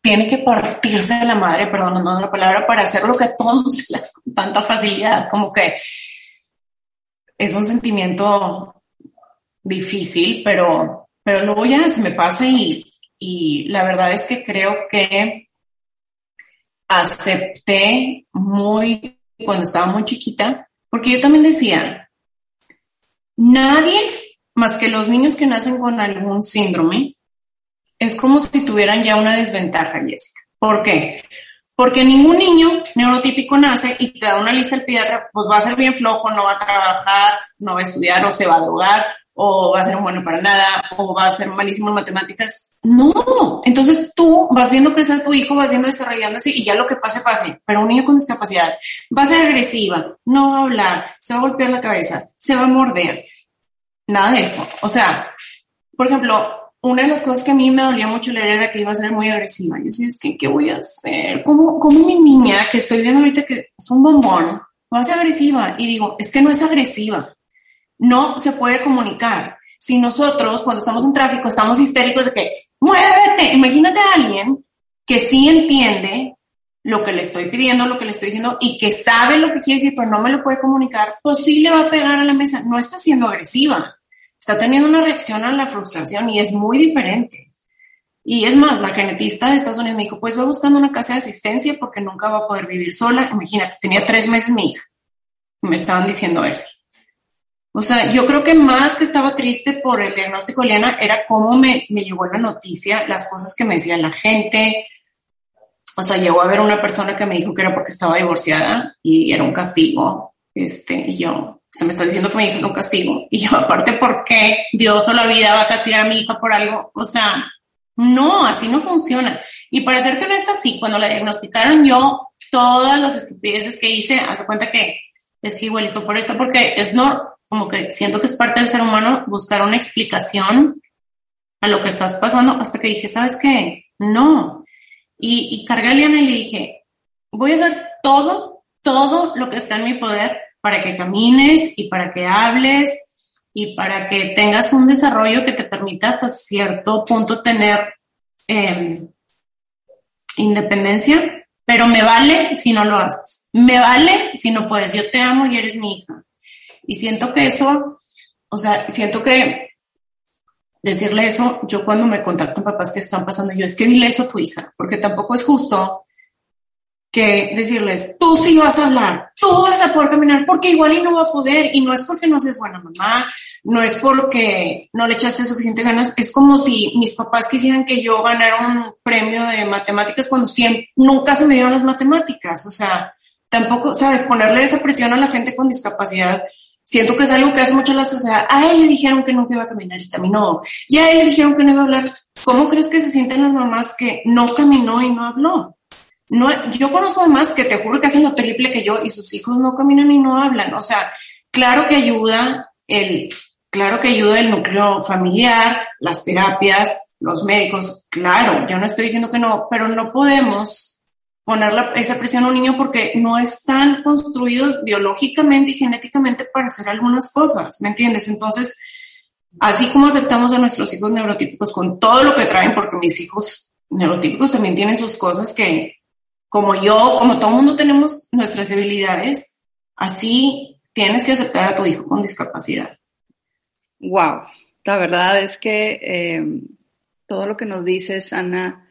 tiene que partirse de la madre, perdón, no la palabra, para hacer lo que todos con tanta facilidad, como que es un sentimiento difícil, pero, pero luego ya se me pasa y, y la verdad es que creo que acepté muy cuando estaba muy chiquita, porque yo también decía, nadie más que los niños que nacen con algún síndrome, es como si tuvieran ya una desventaja, Jessica. ¿Por qué? Porque ningún niño neurotípico nace y te da una lista el pediatra, pues va a ser bien flojo, no va a trabajar, no va a estudiar o se va a drogar o va a ser bueno para nada, o va a ser malísimo en matemáticas. No, entonces tú vas viendo crecer a tu hijo, vas viendo desarrollándose y ya lo que pase, pase. Pero un niño con discapacidad va a ser agresiva, no va a hablar, se va a golpear la cabeza, se va a morder. Nada de eso. O sea, por ejemplo, una de las cosas que a mí me dolía mucho leer era que iba a ser muy agresiva. Yo decía, es que, ¿qué voy a hacer? ¿Cómo, cómo mi niña, que estoy viendo ahorita que es un bombón, va a ser agresiva? Y digo, es que no es agresiva no se puede comunicar. Si nosotros, cuando estamos en tráfico, estamos histéricos de que, muévete, imagínate a alguien que sí entiende lo que le estoy pidiendo, lo que le estoy diciendo y que sabe lo que quiere decir, pero no me lo puede comunicar, pues sí le va a pegar a la mesa. No está siendo agresiva, está teniendo una reacción a la frustración y es muy diferente. Y es más, la genetista de Estados Unidos me dijo, pues voy buscando una casa de asistencia porque nunca va a poder vivir sola. Imagínate, tenía tres meses mi hija. Me estaban diciendo eso. O sea, yo creo que más que estaba triste por el diagnóstico de Liana era cómo me, me llegó la noticia, las cosas que me decía la gente. O sea, llegó a ver una persona que me dijo que era porque estaba divorciada y era un castigo. Este, y yo, se me está diciendo que mi hija es un castigo. Y yo, aparte, ¿por qué Dios o la vida va a castigar a mi hija por algo? O sea, no, así no funciona. Y para serte honesta, sí, cuando la diagnosticaron yo, todas las estupideces que hice, hace cuenta que es que igualito por esto, porque es no, como que siento que es parte del ser humano buscar una explicación a lo que estás pasando hasta que dije, ¿sabes qué? No. Y, y cargué a Liana y le dije, voy a hacer todo, todo lo que está en mi poder para que camines y para que hables y para que tengas un desarrollo que te permita hasta cierto punto tener em, independencia, pero me vale si no lo haces. Me vale si no puedes. Yo te amo y eres mi hija. Y siento que eso, o sea, siento que decirle eso, yo cuando me contacto con papás que están pasando, yo es que dile eso a tu hija, porque tampoco es justo que decirles, tú sí vas a hablar, tú vas a poder caminar, porque igual y no va a poder, y no es porque no seas buena mamá, no es porque no le echaste suficiente ganas, es como si mis papás quisieran que yo ganara un premio de matemáticas cuando siempre, nunca se me dieron las matemáticas, o sea, tampoco, sabes, ponerle esa presión a la gente con discapacidad Siento que es algo que hace mucho la sociedad. A él le dijeron que nunca iba a caminar y caminó. Y a él le dijeron que no iba a hablar. ¿Cómo crees que se sienten las mamás que no caminó y no habló? No, yo conozco mamás que te juro que hacen lo triple que yo y sus hijos no caminan y no hablan. O sea, claro que ayuda el, claro que ayuda el núcleo familiar, las terapias, los médicos. Claro, yo no estoy diciendo que no, pero no podemos poner esa presión a un niño porque no están construidos biológicamente y genéticamente para hacer algunas cosas, ¿me entiendes? Entonces, así como aceptamos a nuestros hijos neurotípicos con todo lo que traen, porque mis hijos neurotípicos también tienen sus cosas que, como yo, como todo mundo tenemos nuestras debilidades, así tienes que aceptar a tu hijo con discapacidad. Wow, la verdad es que eh, todo lo que nos dices, Ana,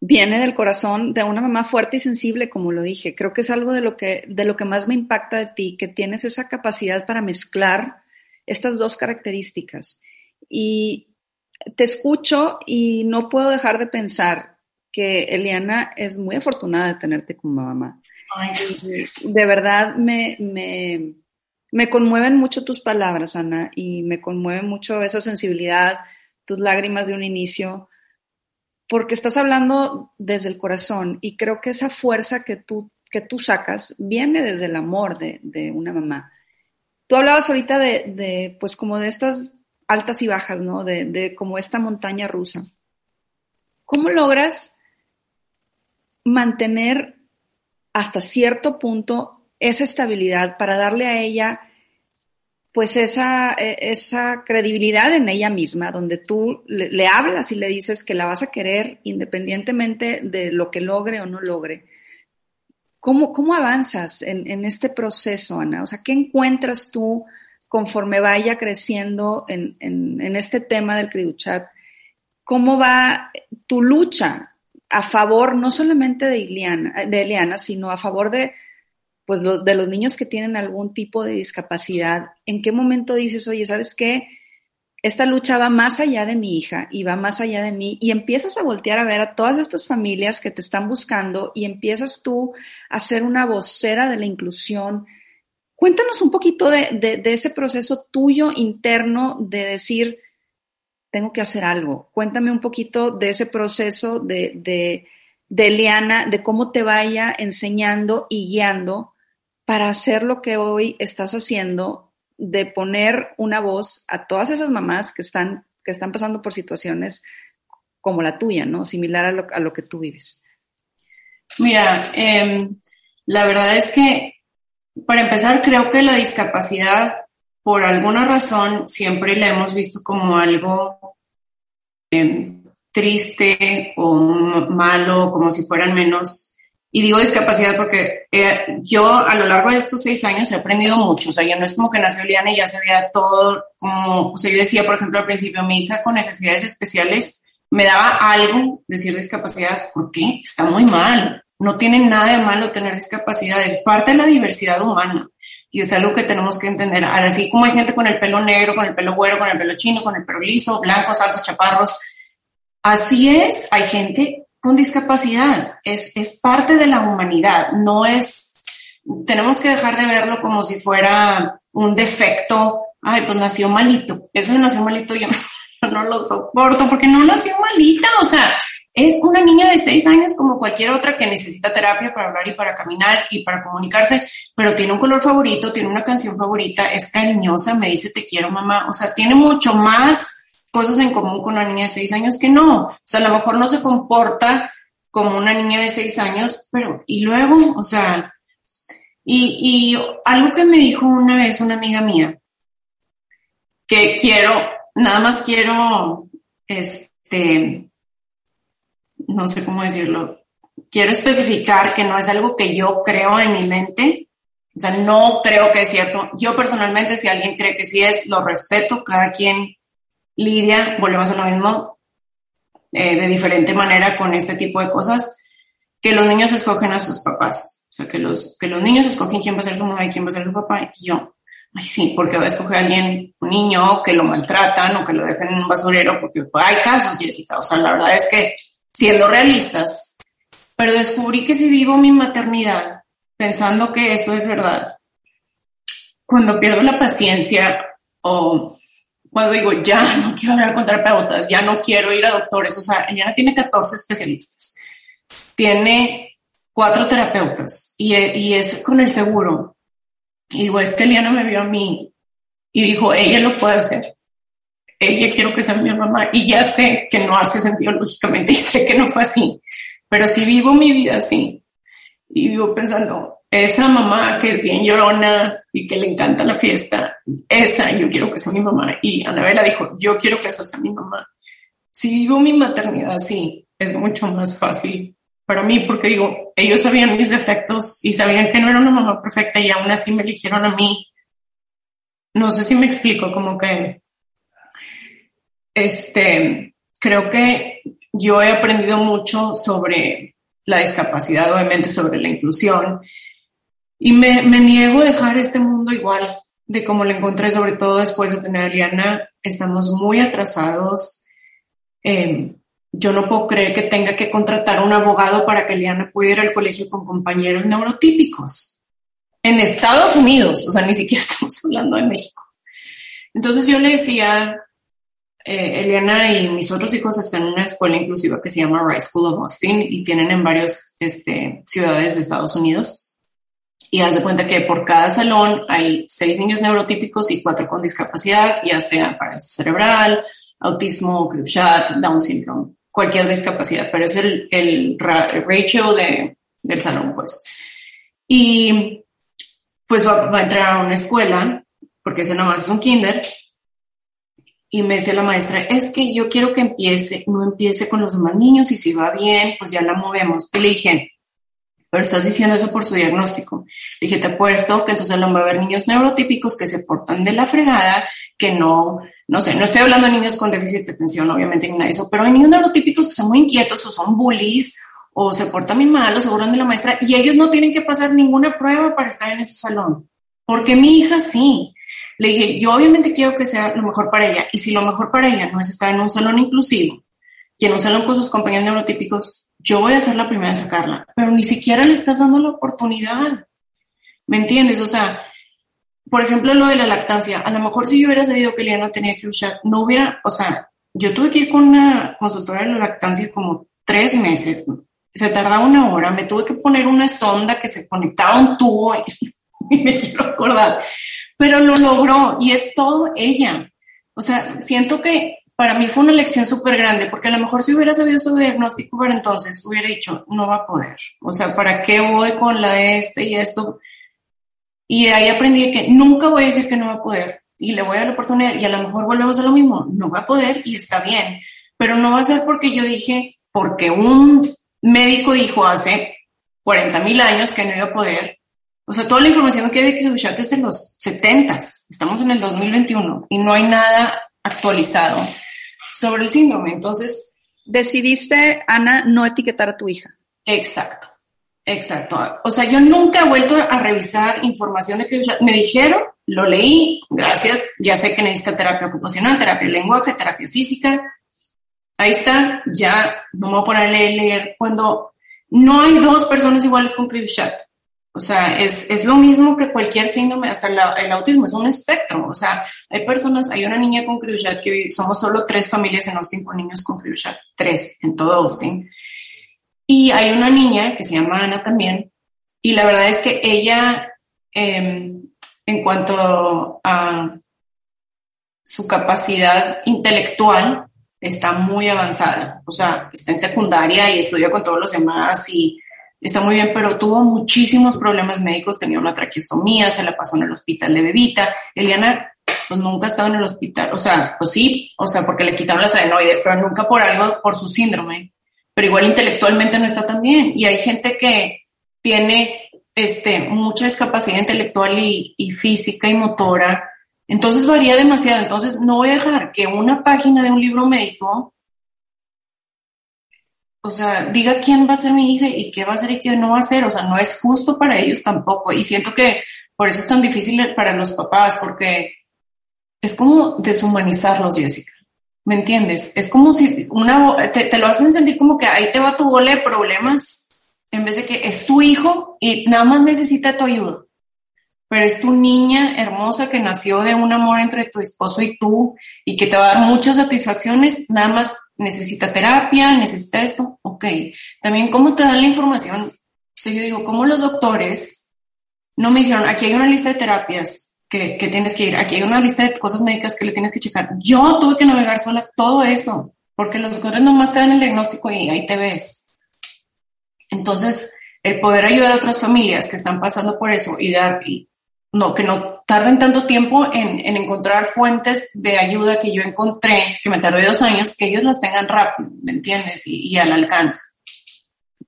viene del corazón de una mamá fuerte y sensible, como lo dije. Creo que es algo de lo que, de lo que más me impacta de ti, que tienes esa capacidad para mezclar estas dos características. Y te escucho y no puedo dejar de pensar que Eliana es muy afortunada de tenerte como mamá. de verdad me, me, me conmueven mucho tus palabras, Ana, y me conmueve mucho esa sensibilidad, tus lágrimas de un inicio porque estás hablando desde el corazón y creo que esa fuerza que tú, que tú sacas viene desde el amor de, de una mamá. Tú hablabas ahorita de, de, pues como de estas altas y bajas, ¿no? De, de como esta montaña rusa. ¿Cómo logras mantener hasta cierto punto esa estabilidad para darle a ella pues esa, e, esa credibilidad en ella misma, donde tú le, hablas y le dices que la vas a querer independientemente de lo que logre o no logre. ¿Cómo, cómo avanzas en, en este proceso, Ana? O sea, ¿qué encuentras tú conforme vaya creciendo en, en, en este tema del Criduchat? ¿Cómo va tu lucha a favor no solamente de Eliana, de Eliana sino a favor de pues de los niños que tienen algún tipo de discapacidad, ¿en qué momento dices, oye, ¿sabes qué? Esta lucha va más allá de mi hija y va más allá de mí y empiezas a voltear a ver a todas estas familias que te están buscando y empiezas tú a ser una vocera de la inclusión. Cuéntanos un poquito de, ese proceso tuyo interno de decir, tengo que hacer algo. Cuéntame un poquito de ese proceso de, de, de Eliana, de cómo te vaya enseñando y guiando para hacer lo que hoy estás haciendo, de poner una voz a todas esas mamás que están, que están pasando por situaciones como la tuya, ¿no? Similar a lo, a lo que tú vives. Mira, em, la verdad es que, para empezar, creo que la discapacidad, por alguna razón, siempre la hemos visto como algo em, triste o malo, como si fueran menos y digo discapacidad porque eh, yo a lo largo de estos seis años he aprendido mucho. O sea, ya no es como que nació Liana y ya sabía todo. Como, o sea, yo decía, por ejemplo, al principio, mi hija con necesidades especiales me daba algo decir discapacidad. ¿Por qué? Está muy mal. No tiene nada de malo tener discapacidad. Es parte de la diversidad humana. Y es algo que tenemos que entender. Ahora, así como hay gente con el pelo negro, con el pelo güero, con el pelo chino, con el pelo liso, blancos, altos, chaparros. Así es, hay gente con discapacidad. Es, es parte de la humanidad, no es, tenemos que dejar de verlo como si fuera un defecto. Ay, pues nació malito. Eso de nació malito yo no, lo soporto porque no nació malita. O sea, es una niña de seis años como cualquier otra que necesita terapia para hablar y para caminar y para comunicarse, pero tiene un color favorito, tiene una canción favorita, es cariñosa, me dice te quiero mamá. O sea, tiene mucho más cosas en común con una niña de seis años que no. O sea, a lo mejor no se comporta como una niña de seis años, pero y luego, o sea, y, y algo que me dijo una vez una amiga mía, que quiero, nada más quiero, este, no sé cómo decirlo, quiero especificar que no es algo que yo creo en mi mente, o sea, no creo que es cierto. Yo personalmente, si alguien cree que sí es, lo respeto, cada quien Lidia, volvemos a lo mismo, eh, de diferente manera con este tipo de cosas, que los niños escogen a sus papás. O sea, que los, que los niños escogen quién va a ser su mamá y quién va a ser su papá. Y yo, ay, sí, porque va a escoger alguien, un niño, que lo maltratan o que lo dejen en un basurero, porque hay casos, Jessica. O sea, la verdad es que, siendo realistas, pero descubrí que si vivo mi maternidad pensando que eso es verdad, cuando pierdo la paciencia o cuando digo, ya no quiero hablar con terapeutas, ya no quiero ir a doctores, o sea, Eliana tiene 14 especialistas, tiene cuatro terapeutas y, y es con el seguro. Y digo, es que Eliana me vio a mí y dijo, ella lo puede hacer. Ella quiero que sea mi mamá y ya sé que no hace sentido lógicamente y sé que no fue así, pero si vivo mi vida así y vivo pensando, esa mamá que es bien llorona y que le encanta la fiesta, esa yo quiero que sea mi mamá. Y Anabela dijo, yo quiero que esa sea mi mamá. Si vivo mi maternidad así, es mucho más fácil para mí porque digo, ellos sabían mis defectos y sabían que no era una mamá perfecta y aún así me eligieron a mí. No sé si me explico, como que, este, creo que yo he aprendido mucho sobre la discapacidad, obviamente sobre la inclusión y me, niego a dejar este mundo igual de como lo encontré, sobre todo después de tener a Liana. Estamos muy atrasados. Eh, yo no puedo creer que tenga que contratar un abogado para que Liana pueda ir al colegio con compañeros neurotípicos. En Estados Unidos, o sea, ni siquiera estamos hablando de México. Entonces yo le decía, eh, Eliana y mis otros hijos están en una escuela inclusiva que se llama Rice School of Austin y tienen en varias este, ciudades de Estados Unidos y haz de cuenta que por cada salón hay seis niños neurotípicos y cuatro con discapacidad, ya sea parálisis cerebral, autismo, Cruzat, Down syndrome, cualquier discapacidad, pero es el, el, ratio de, del salón, pues. Y pues va, va, a entrar a una escuela, porque ese nada más es un kinder, y me dice la maestra, es que yo quiero que empiece, no empiece con los demás niños y si va bien, pues ya la movemos. Y le dije, pero estás diciendo eso por su diagnóstico. Le dije, te apuesto que entonces no va a haber niños neurotípicos que se portan de la fregada, que no, no sé, no estoy hablando de niños con déficit de atención, obviamente, ni nada de eso, pero hay niños neurotípicos que son muy inquietos o son bullies o se portan bien mal o se burlan de la maestra y ellos no tienen que pasar ninguna prueba para estar en ese salón. Porque mi hija sí. Le dije, yo obviamente quiero que sea lo mejor para ella y si lo mejor para ella no es estar en un salón inclusivo y en un salón con sus compañeros neurotípicos, yo voy a ser la primera en sacarla, pero ni siquiera le estás dando la oportunidad. ¿Me entiendes? O sea, por ejemplo, lo de la lactancia, a lo mejor si yo hubiera sabido que Liana tenía que usar, no hubiera, o sea, yo tuve que ir con una consultora de la lactancia como tres meses, se tardaba una hora, me tuve que poner una sonda que se conectaba a un tubo y, me quiero acordar, pero lo logró y es todo ella. O sea, siento que para mí fue una lección súper grande, porque a lo mejor si hubiera sabido su diagnóstico para entonces, hubiera dicho, no va a poder. O sea, ¿para qué voy con la este y esto? Y ahí aprendí que nunca voy a decir que no va a poder y le voy a dar la oportunidad y a lo mejor volvemos a lo mismo, no va a poder y está bien, pero no va a ser porque yo dije, porque un médico dijo hace 40 mil años que no iba a poder. O sea, toda la información que hay de Krushat es en los 70, estamos en el 2021 y no hay nada actualizado sobre el síndrome. Entonces, decidiste, Ana, no etiquetar a tu hija. Exacto. Exacto. O sea, yo nunca he vuelto a revisar información de que me dijeron, lo leí, gracias, ya sé que necesita terapia ocupacional, terapia de lenguaje, terapia física. Ahí está, ya no me voy a ponerle a leer cuando no hay dos personas iguales con Krivshat. O sea, es, es lo mismo que cualquier síndrome, hasta el autismo, es un espectro. O sea, hay personas, hay una niña con Krivshat que somos solo tres familias en Austin con niños con Krivshat, tres en todo Austin y hay una niña que se llama Ana también, y la verdad es que ella, em, en cuanto a su capacidad intelectual, está muy avanzada. O sea, está en secundaria y estudia con todos los demás y está muy bien, pero tuvo muchísimos problemas médicos, tenía una traqueostomía, se la pasó en el hospital de bebita. Eliana, pues nunca estaba en el hospital, o sea, pues sí, o sea, porque le quitaron las adenoides, pero nunca por algo, por su síndrome pero igual intelectualmente no está tan bien. Y hay gente que tiene este, mucha discapacidad intelectual y, y física y motora. Entonces varía demasiado. Entonces no voy a dejar que una página de un libro médico, o sea, diga quién va a ser mi hija y qué va a ser y qué no va a ser. O sea, no es justo para ellos tampoco. Y siento que por eso es tan difícil para los papás, porque es como deshumanizarlos, Jessica. ¿Me entiendes? Es como si una, te, lo hacen sentir como que ahí te va tu bola de problemas en vez de que es tu hijo y nada más necesita tu ayuda. Pero es tu niña hermosa que nació de un amor entre tu esposo y tú y que te va a dar muchas satisfacciones, nada más necesita terapia, necesita esto, ok. También cómo te dan la información. O yo digo, ¿cómo los doctores no me dijeron, aquí hay una lista de terapias, que, tienes que ir. Aquí hay una lista de cosas médicas que le tienes que checar. Yo tuve que navegar sola todo eso, porque los doctores nomás te dan el diagnóstico y ahí te ves. Entonces, el poder ayudar a otras familias que están pasando por eso y dar, y no, que no tarden tanto tiempo en, en, encontrar fuentes de ayuda que yo encontré, que me tardé dos años, que ellos las tengan rápido, ¿me entiendes? Y, y al alcance.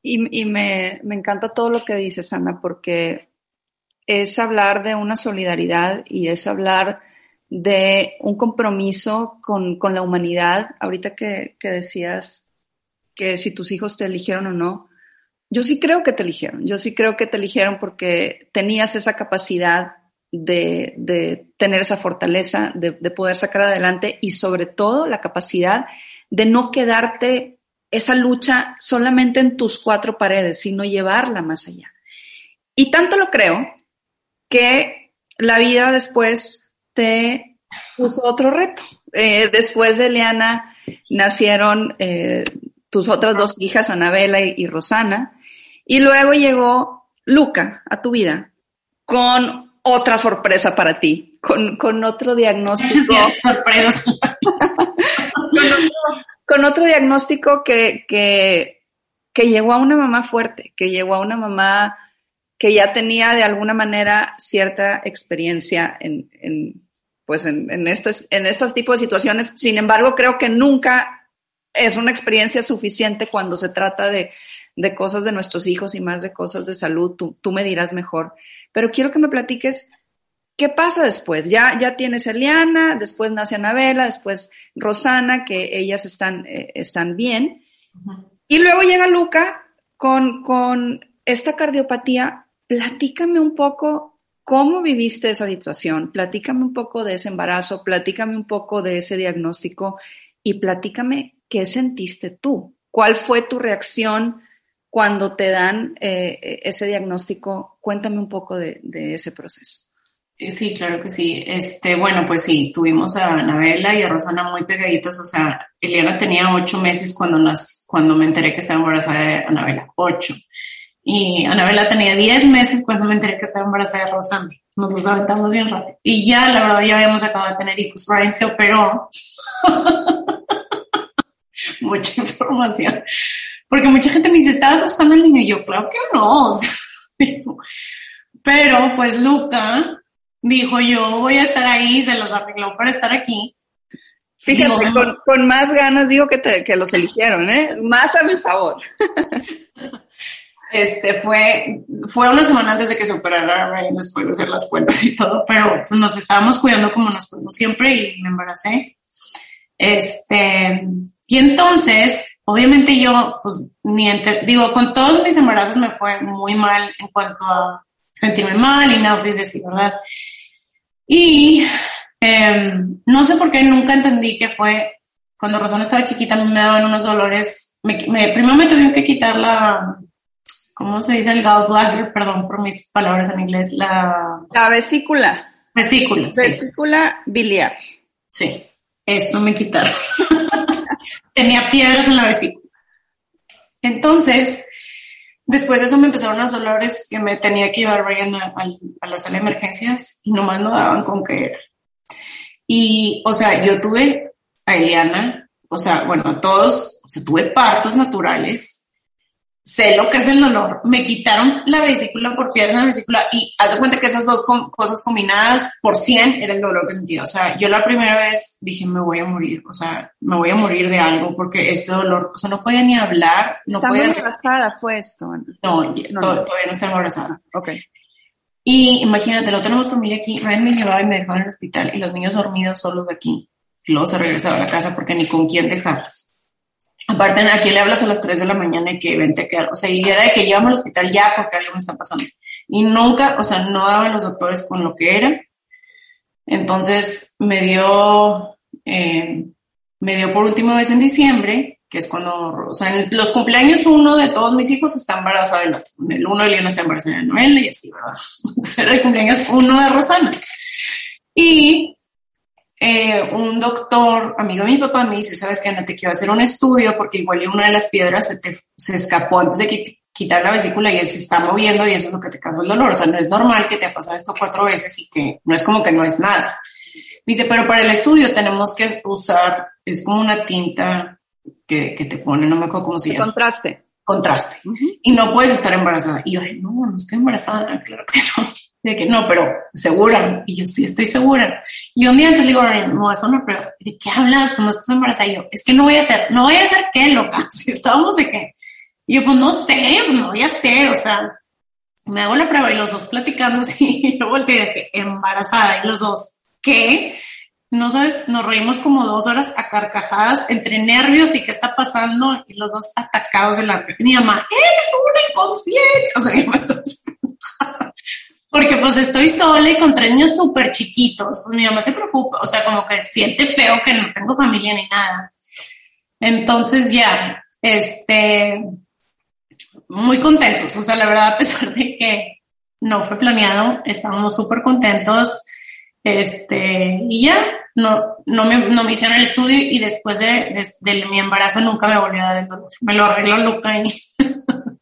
Y, y me, me encanta todo lo que dices, Ana, porque es hablar de una solidaridad y es hablar de un compromiso con, la humanidad. Ahorita que, decías que si tus hijos te eligieron o no, yo sí creo que te eligieron, yo sí creo que te eligieron porque tenías esa capacidad de, tener esa fortaleza, de, de, poder sacar adelante y sobre todo la capacidad de no quedarte esa lucha solamente en tus cuatro paredes, sino llevarla más allá. Y tanto lo creo que la vida después te puso otro reto. Eh, después de Eliana nacieron eh, tus otras dos hijas, Anabela y, Rosana, y luego llegó Luca a tu vida con otra sorpresa para ti, con, otro diagnóstico. Sorpresa. con, otro, diagnóstico que, que, que llegó a una mamá fuerte, que llegó a una mamá que ya tenía de alguna manera cierta experiencia en, pues en, en, estos, en estos tipos de situaciones. Sin embargo, creo que nunca es una experiencia suficiente cuando se trata de, de cosas de nuestros hijos y más de cosas de salud. Tú, tú, me dirás mejor. Pero quiero que me platiques qué pasa después. Ya, ya tienes Eliana, después nace Anabela, después Rosana, que ellas están, eh, están bien. Y luego llega Luca con, con esta cardiopatía, platícame un poco cómo viviste esa situación, platícame un poco de ese embarazo, platícame un poco de ese diagnóstico y platícame qué sentiste tú, cuál fue tu reacción cuando te dan eh, ese diagnóstico. Cuéntame un poco de, de ese proceso. Eh, sí, claro que sí. Este, bueno, pues sí, tuvimos a Anabela y a Rosana muy pegaditos. O sea, Eliana tenía ocho meses cuando, nos, cuando me enteré que estaba embarazada de Anabela. Ocho. Y Anabela tenía diez meses cuando me enteré que estaba embarazada de Rosana. Nos los aventamos bien rápido. Y ya, la verdad, ya habíamos acabado de tener hijos. Ryan se operó. mucha información. Porque mucha gente me dice, ¿estabas buscando al niño? Y yo, claro que no. pero pues Luca dijo yo voy a estar ahí, se los arregló para estar aquí. Fíjate, con, más ganas digo que, te, que los eligieron, ¿eh? Más a mi favor. Este fue, fue una semana antes de que se operara Ryan después de hacer las cuentas y todo, pero nos estábamos cuidando como nos cuidamos siempre y me embaracé. Este, y entonces, obviamente yo, pues, ni digo, con todos mis embarazos me fue muy mal en cuanto a sentirme mal y náuseas, así, ¿verdad? Y em, no sé por qué nunca entendí que fue cuando Rosana estaba chiquita, me daban unos dolores. Me, primero me tuvieron que quitar la, ¿cómo se dice? El gallbladder, perdón por mis palabras en inglés, la... La vesícula. Vesícula, Vesícula biliar. Sí, eso me quitaron. Tenía piedras en la vesícula. Entonces, Después de eso me empezaron los dolores que me tenía que llevar Ryan a, a, la sala de emergencias y nomás no daban con qué era. Y, o sea, yo tuve a Eliana, o sea, bueno, a todos, o sea, tuve partos naturales, sé lo que es el dolor. Me quitaron la vesícula por piedras en la vesícula y haz de cuenta que esas dos cosas combinadas por 100 era el dolor que sentía. O sea, yo la primera vez dije, me voy a morir, o sea, me voy a morir de algo porque este dolor, o sea, no podía ni hablar. No ¿Estaba embarazada fue esto? No, no, todavía no estaba embarazada. Ok. Y imagínate, no tenemos familia aquí. Ryan me llevaba y me dejaba en el hospital y los niños dormidos solos de aquí. Y luego se regresaba a la casa porque ni con quién dejarlos. Aparte, ¿a quién le hablas a las 3 de la mañana y que vente a quedar? O sea, y era de que llévame al hospital ya porque algo me está pasando. Y nunca, o sea, no daban los doctores con lo que era. Entonces me dio, eh, me dio por última vez en diciembre, que es cuando, o sea, en los cumpleaños uno de todos mis hijos está otro. El uno de Leona está embarazada de Noel y así, ¿verdad? El cumpleaños uno de Rosana. Y eh, un doctor, amigo de mi papá, me dice, ¿sabes qué, Ana? Te quiero hacer un estudio porque igual una de las piedras se, te, se escapó antes de quitar la vesícula y él se está moviendo y eso es lo que te causa el dolor. O sea, no es normal que te ha pasado esto cuatro veces y que no es como que no es nada. Me dice, pero para el estudio tenemos que usar, es como una tinta que, que te pone, no me acuerdo cómo se llama. Contraste. Contraste. Y no puedes estar embarazada. Y yo, no, no estoy embarazada, claro que no de que no, pero segura. Y yo sí estoy segura. Y un día antes le digo, no, eso no, pero ¿de qué hablas cuando estás embarazada? Y yo, es que no voy a hacer, no voy a hacer qué, loca. Si estábamos de qué. Y yo, pues no sé, pues, no voy a hacer, o sea, me hago la prueba y los dos platicando así, y yo volteé de que embarazada y los dos, ¿qué? No sabes, nos reímos como dos horas a carcajadas entre nervios y qué está pasando y los dos atacados de la Mi mamá, eres una inconsciente. O sea, yo me estoy porque pues estoy sola y con tres niños súper chiquitos. Pues, mi mamá se preocupa, o sea, como que siente feo que no tengo familia ni nada. Entonces ya, este, muy contentos. O sea, la verdad, a pesar de que no fue planeado, estábamos súper contentos. Este, y ya, no, no, me, no me hicieron el estudio y después de, de, mi embarazo nunca me volvió a dar el dolor. Me lo arregló Luca y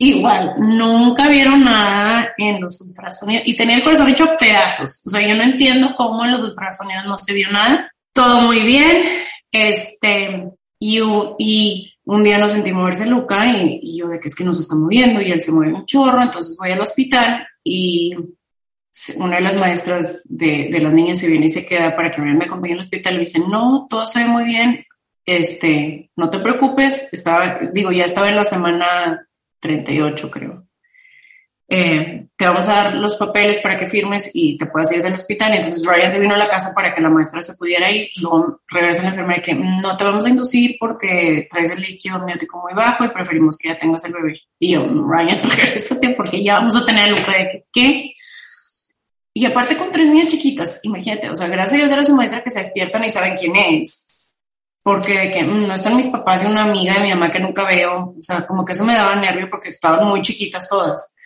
igual, nunca vieron nada en los ultrasonidos y tenía el corazón hecho pedazos. O sea, yo no entiendo cómo en los ultrasonidos no se vio nada. Todo muy bien. Este, y, y un día nos sentí moverse Luca y, yo de que es que nos está moviendo y él se mueve un chorro, entonces voy al hospital y una de las maestras de, de las niñas se viene y se queda para que me acompañe al hospital y me dice, no, todo se ve muy bien, este, no te preocupes, estaba, digo, ya estaba en la semana 38 creo. eh, te vamos a dar los papeles para que firmes y te puedas ir del hospital. Entonces Ryan se vino a la casa para que la maestra se pudiera ir. Luego regresa la enfermera que no te vamos a inducir porque traes el líquido amniótico muy bajo y preferimos que ya tengas el bebé. Y yo, Ryan, regrésate porque ya vamos a tener el que, ¿qué? Y aparte con tres niñas chiquitas, imagínate, o sea, gracias a Dios era su maestra que se despiertan y saben quién es. Porque que mm, no están mis papás y una amiga de mi mamá que nunca veo. O sea, como que eso me daba nervio porque estaban muy chiquitas todas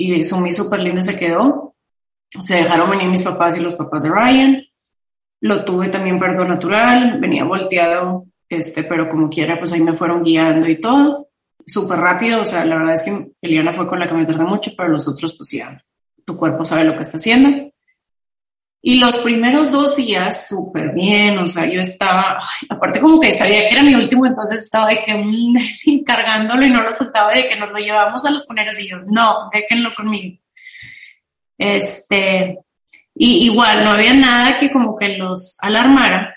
y Sumi súper linda se quedó. Se dejaron venir mis papás y los papás de Ryan. Lo tuve también parto natural, venía volteado, este, pero como quiera, pues ahí me fueron guiando y todo. Súper rápido, o sea, la verdad es que Eliana fue con la que me tardé mucho, pero los otros, pues ya, tu cuerpo sabe lo que está haciendo. Y los primeros dos días, súper bien, o sea, yo estaba, aparte como que sabía que era mi último, entonces estaba de que mm, cargándolo y no lo soltaba, de que nos lo llevamos a los poneros y yo, no, déjenlo conmigo. Este, y igual, no había nada que como que los alarmara,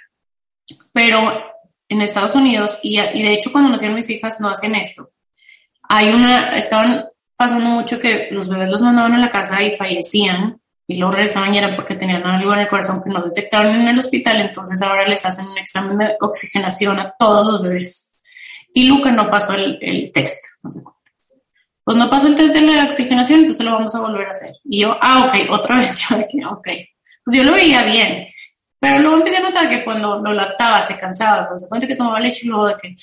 pero en Estados Unidos, y, y de hecho cuando nacieron mis hijas no hacen esto, hay una, estaban pasando mucho que los bebés los mandaban a la casa y fallecían y luego regresaban y era porque tenían algo en el corazón que no detectaron en el hospital, entonces ahora les hacen un examen de oxigenación a todos los bebés. Y Luca no pasó el, el test. Pues no pasó el test de la oxigenación, entonces lo vamos a volver a hacer. Y yo, ah, ok, otra vez, yo que, ok. Pues yo lo veía bien, pero luego empecé a notar que cuando lo lactaba se cansaba, se cuenta que tomaba leche y luego de que,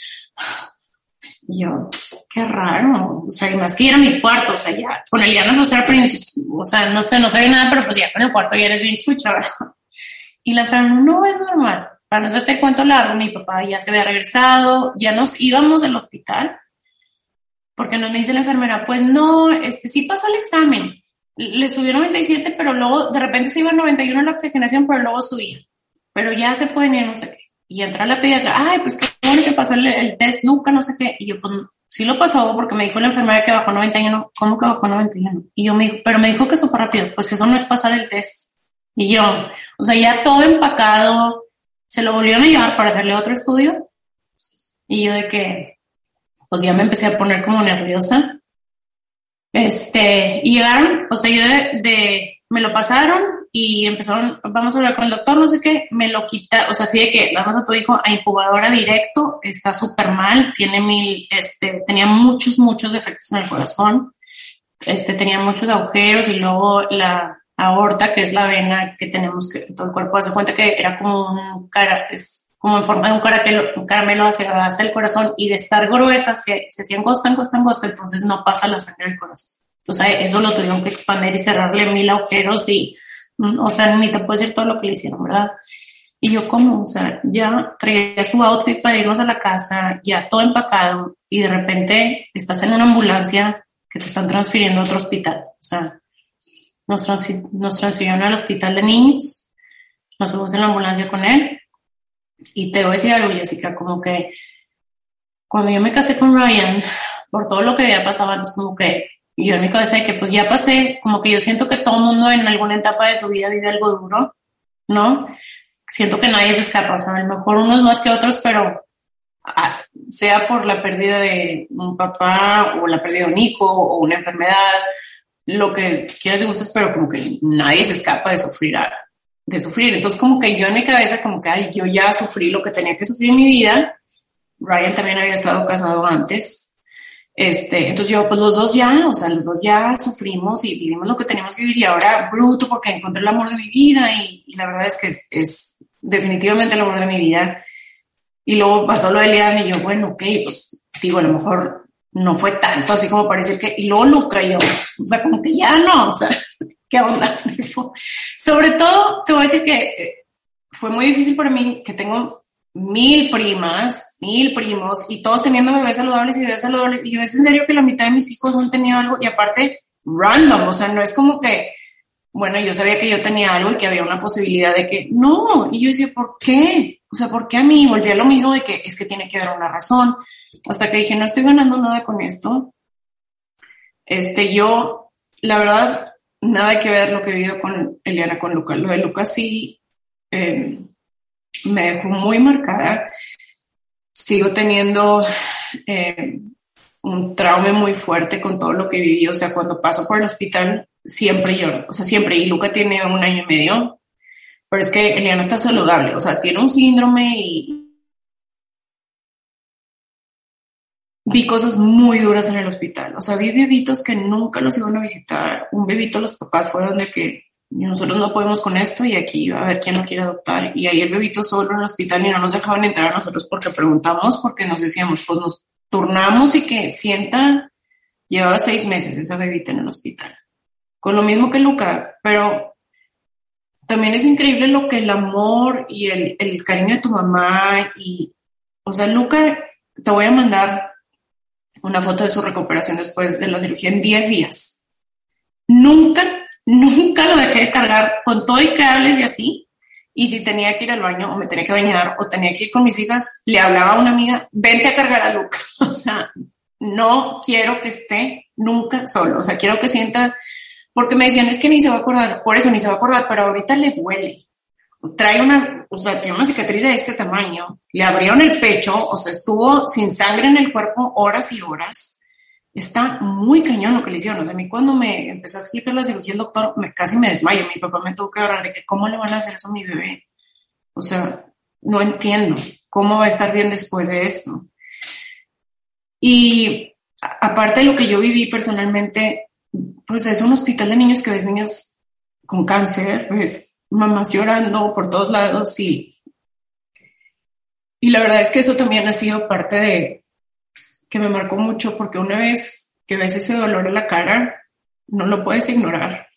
yo, qué raro, o sea, y más que ir a mi cuarto, o sea, ya, con Eliana no sé, o sea, no sé, no sabía nada, pero pues ya con el cuarto ya eres bien chucha, ¿verdad? Y la enfermera, no es normal. Para no hacerte cuento largo, mi papá ya se había regresado, ya nos íbamos del hospital, porque nos me dice la enfermera, pues no, este sí pasó el examen, le subió 97, pero luego de repente se iba a 91 la oxigenación, pero luego subía. Pero ya se pueden ir, no sé qué. Y entra la pediatra, ay, pues qué bueno que pasó el, test, nunca, no sé qué. Y yo, pues, sí lo pasó porque me dijo la enfermera que bajó 91. ¿Cómo que bajó 91? Y yo me dijo, pero me dijo que súper rápido. Pues eso no es pasar el test. Y yo, o sea, ya todo empacado, se lo volvieron a llevar para hacerle otro estudio. Y yo de que, pues ya me empecé a poner como nerviosa. Este, y llegaron, o sea, yo de, de me lo pasaron y empezaron, vamos a hablar con el doctor, no sé qué, me lo quita, o sea, así de que la a tu hijo a incubadora directo, está súper mal, tiene mil, este, tenía muchos, muchos defectos en el corazón, este, tenía muchos agujeros y luego la aorta, que es la vena que tenemos que todo el cuerpo hace cuenta que era como un cara, es como en forma de un caramelo, un caramelo hacia, hacia el corazón y de estar gruesa se, se hacía angosta, angosta, angosta, entonces no pasa la sangre al corazón. Entonces eso lo tuvieron que expandir y cerrarle mil agujeros y o sea, ni te puedo decir todo lo que le hicieron, ¿verdad? Y yo como, o sea, ya traía su outfit para irnos a la casa, ya todo empacado, y de repente estás en una ambulancia que te están transfiriendo a otro hospital. O sea, nos, nos transfirieron al hospital de niños, nos fuimos en la ambulancia con él, y te voy a decir algo, Jessica, como que cuando yo me casé con Ryan, por todo lo que había pasado antes, como que y yo en mi cabeza de que pues ya pasé, como que yo siento que todo mundo en alguna etapa de su vida vive algo duro, ¿no? Siento que nadie se escapa, o sea, a lo mejor unos más que otros, pero ah, sea por la pérdida de un papá o la pérdida de un hijo o una enfermedad, lo que quieras y gustes, pero como que nadie se escapa de sufrir, de sufrir. Entonces como que yo en mi cabeza como que, ay, yo ya sufrí lo que tenía que sufrir en mi vida. Ryan también había estado casado antes, este, entonces yo, pues los dos ya, o sea, los dos ya sufrimos y vivimos lo que teníamos que vivir y ahora bruto porque encontré el amor de mi vida y, la verdad es que es, definitivamente el amor de mi vida. Y luego pasó lo de Eliana y yo, bueno, ok, pues digo, a lo mejor no fue tanto así como parece que, y luego Luca y yo, o sea, como que ya no, o sea, qué onda. Sobre todo, te voy a decir que eh, fue muy difícil para mí que tengo mil primas, mil primos, y todos teniendo bebés saludables y bebés saludables. Y yo es en serio que la mitad de mis hijos han tenido algo, y aparte, random, o sea, no es como que, bueno, yo sabía que yo tenía algo y que había una posibilidad de que, no, y yo decía, ¿por qué? O sea, ¿por qué a mí? Volví a lo mismo de que es que tiene que haber una razón. Hasta que dije, no estoy ganando nada con esto. Este, yo, la verdad, nada que ver lo que he vivido con Eliana, con Lucas. Lo de Lucas sí, eh, me dejó muy marcada. Sigo teniendo, eh, un trauma muy fuerte con todo lo que viví. O sea, cuando paso por el hospital, siempre lloro. O sea, siempre. Y Luca tiene un año y medio. Pero es que Eliana está saludable. O sea, tiene un síndrome y. Vi cosas muy duras en el hospital. O sea, vi bebitos que nunca los iban a visitar. Un bebito, los papás fueron de que nosotros no podemos con esto y aquí a ver quién lo quiere adoptar. Y ahí el bebito solo en el hospital y no nos dejaban entrar a nosotros porque preguntamos, porque nos decíamos, pues nos turnamos y que sienta, llevaba seis meses esa bebita en el hospital. Con lo mismo que Luca, pero también es increíble lo que el amor y el, el cariño de tu mamá y, o sea, Luca, te voy a mandar una foto de su recuperación después de la cirugía en 10 días. Nunca, nunca lo dejé de cargar con todo y cables y así. Y si tenía que ir al baño o me tenía que bañar o tenía que ir con mis hijas, le hablaba a una amiga, vente a cargar a Luca. O sea, no quiero que esté nunca solo. O sea, quiero que sienta, porque me decían, es que ni se va a acordar, por eso ni se va a acordar, pero ahorita le duele. Trae una, o sea, tiene una cicatriz de este tamaño, le abrieron el pecho, o sea, estuvo sin sangre en el cuerpo horas y horas está muy cañón lo que le hicieron. A mí cuando me empezó a explicar la cirugía el doctor, me, casi me desmayo. Mi papá me tuvo que hablar de que cómo le van a hacer eso a mi bebé. O sea, no entiendo cómo va a estar bien después de esto. Y aparte de lo que yo viví personalmente, pues es un hospital de niños que ves niños con cáncer, ves mamás llorando por todos lados y, y la verdad es que eso también ha sido parte de, que me marcó mucho porque una vez que ves ese dolor en la cara, no lo puedes ignorar.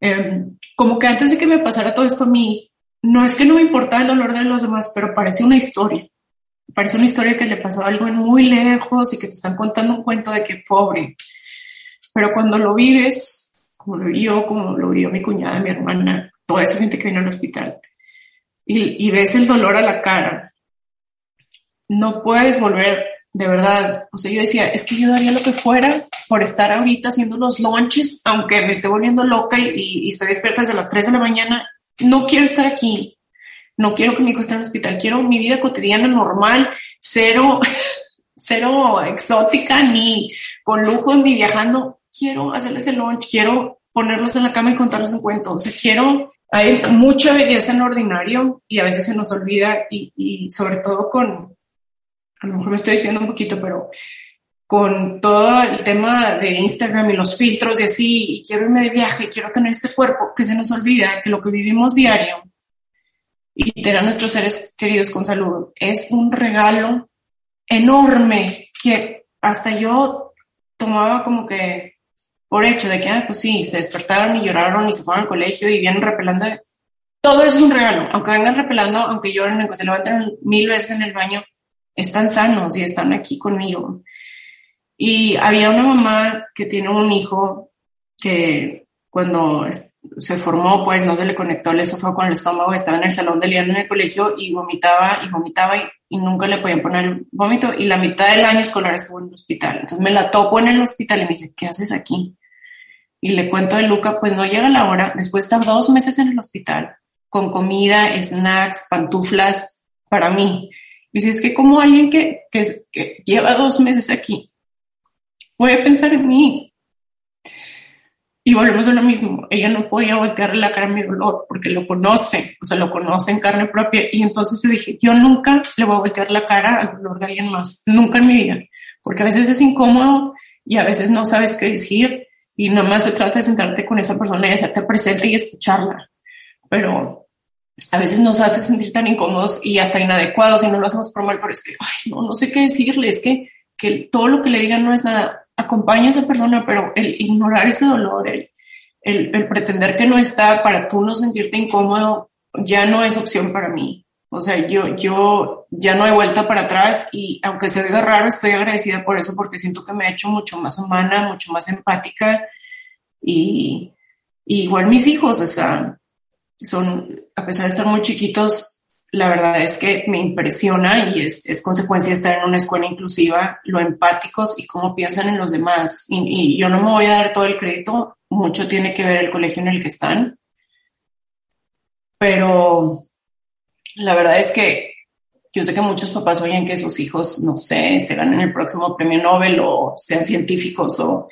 Em, como que antes de que me pasara todo esto a mí, no es que no me importaba el dolor de los demás, pero parece una historia. Parece una historia que le pasó algo en muy lejos y que te están contando un cuento de que pobre. Pero cuando lo vives, como lo vi yo, como lo vio mi cuñada, mi hermana, toda esa gente que vino al hospital, y ves el dolor a la cara, no puedes volver de verdad, o sea, yo decía, es que yo daría lo que fuera por estar ahorita haciendo los lunches, aunque me esté volviendo loca y, estoy despierta desde las 3 de la mañana, no quiero estar aquí, no quiero que mi hijo esté en el hospital, quiero mi vida cotidiana normal, cero, cero exótica, ni con lujo, ni viajando, quiero hacerles el lunch, quiero ponerlos en la cama y contarles un cuento, o sea, quiero, hay mucha belleza en lo ordinario y a veces se nos olvida y, y sobre todo con, a lo mejor me estoy diciendo un poquito, pero con todo el tema de Instagram y los filtros y así, quiero irme de viaje, quiero tener este cuerpo, que se nos olvida que lo que vivimos diario y tener a nuestros seres queridos con salud es un regalo enorme que hasta yo tomaba como que por hecho de que, ah, pues sí, se despertaron y lloraron y se fueron al colegio y vienen repelando. Todo eso es un regalo, aunque vengan repelando, aunque lloren, aunque se levanten mil veces en el baño, están sanos y están aquí conmigo. Y había una mamá que tiene un hijo que cuando se formó, pues no se le conectó el esófago con el estómago, estaba en el salón de Liana en el colegio y vomitaba y vomitaba y, nunca le podían poner vómito y la mitad del año escolar estuvo en el hospital. Entonces me la topo en el hospital y me dice, ¿qué haces aquí? Y le cuento de Luca, pues no llega la hora, después de estar dos meses en el hospital, con comida, snacks, pantuflas para mí. Si es que como alguien que, que, lleva dos meses aquí a pensar en mí. Y volvemos a lo mismo. Ella no podía voltearle la cara a mi dolor porque lo conoce, o sea, lo conoce en carne propia. Y entonces yo dije, yo nunca le voy a voltear la cara al dolor de alguien más, nunca en mi vida, porque a veces es incómodo y a veces no sabes qué decir y nada más se trata de sentarte con esa persona y hacerte presente y escucharla. Pero a veces nos hace sentir tan incómodos y hasta inadecuados y no lo hacemos por mal, pero es que, ay, no, no sé qué decirle, es que, que todo lo que le digan no es nada. Acompaña a esa persona, pero el ignorar ese dolor, el, el, pretender que no está para tú no sentirte incómodo, ya no es opción para mí. O sea, yo, yo ya no hay vuelta para atrás y aunque se oiga raro, estoy agradecida por eso porque siento que me ha hecho mucho más humana, mucho más empática y igual mis hijos, o sea, son, a pesar de estar muy chiquitos, la verdad es que me impresiona y es, es consecuencia de estar en una escuela inclusiva, lo empáticos y cómo piensan en los demás. Y, yo no me voy a dar todo el crédito, mucho tiene que ver el colegio en el que están, pero la verdad es que yo sé que muchos papás oyen que sus hijos, no sé, se ganen el próximo premio Nobel o sean científicos o...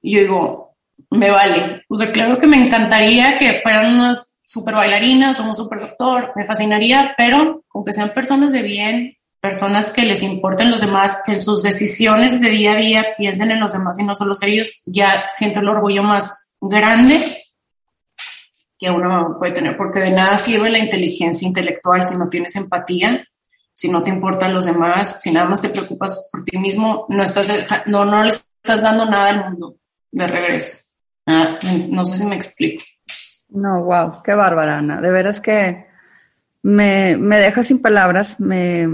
Y yo digo, me vale. O sea, claro que me encantaría que fueran unas super bailarinas o un super doctor, me fascinaría, pero aunque sean personas de bien, personas que les importen los demás, que sus decisiones de día a día piensen en los demás y no solo ellos, ya siento el orgullo más grande que uno puede tener, porque de nada sirve la inteligencia intelectual si no tienes empatía si no te importan los demás, si nada más te preocupas por ti mismo, no estás, no, no le estás dando nada al mundo de regreso. Ah, no sé si me explico. No, wow, qué bárbara, Ana. De veras que me, me deja sin palabras, me,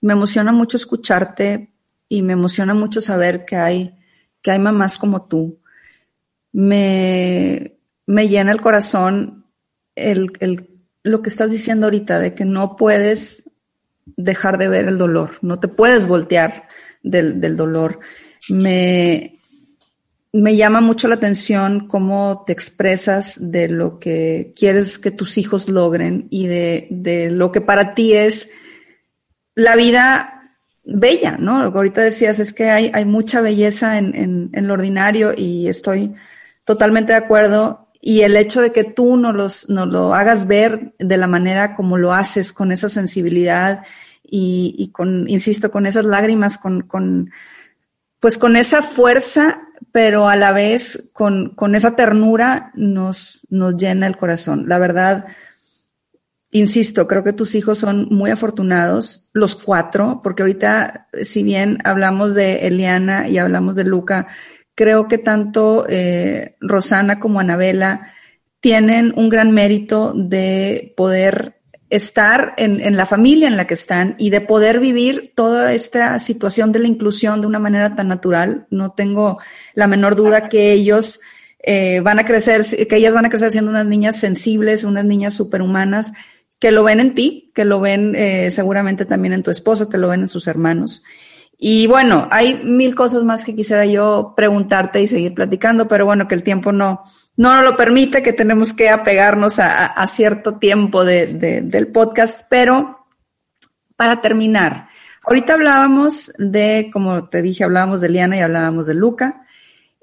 me emociona mucho escucharte y me emociona mucho saber que hay, que hay mamás como tú. Me, me llena el corazón el, el, lo que estás diciendo ahorita, de que no puedes dejar de ver el dolor, no te puedes voltear del, del dolor. Me, me llama mucho la atención cómo te expresas de lo que quieres que tus hijos logren y de, de lo que para ti es la vida bella, ¿no? Lo que ahorita decías es que hay, hay mucha belleza en, en, en, lo ordinario y estoy totalmente de acuerdo y el hecho de que tú no, los, no lo hagas ver de la manera como lo haces, con esa sensibilidad y, y con, insisto, con esas lágrimas, con, con, pues con esa fuerza, pero a la vez con, con esa ternura nos, nos llena el corazón. La verdad, insisto, creo que tus hijos son muy afortunados, los cuatro, porque ahorita, si bien hablamos de Eliana y hablamos de Luca, creo que tanto eh, Rosana como Anabela tienen un gran mérito de poder estar en, en, la familia en la que están y de poder vivir toda esta situación de la inclusión de una manera tan natural. No tengo la menor duda que ellos eh, van a crecer, que ellas van a crecer siendo unas niñas sensibles, unas niñas superhumanas, que lo ven en ti, que lo ven eh, seguramente también en tu esposo, que lo ven en sus hermanos. Y bueno, hay mil cosas más que quisiera yo preguntarte y seguir platicando, pero bueno, que el tiempo no, no nos lo permite, que tenemos que apegarnos a, cierto tiempo de, de, del podcast. Pero para terminar, ahorita hablábamos de, como te dije, hablábamos de Liana y hablábamos de Luca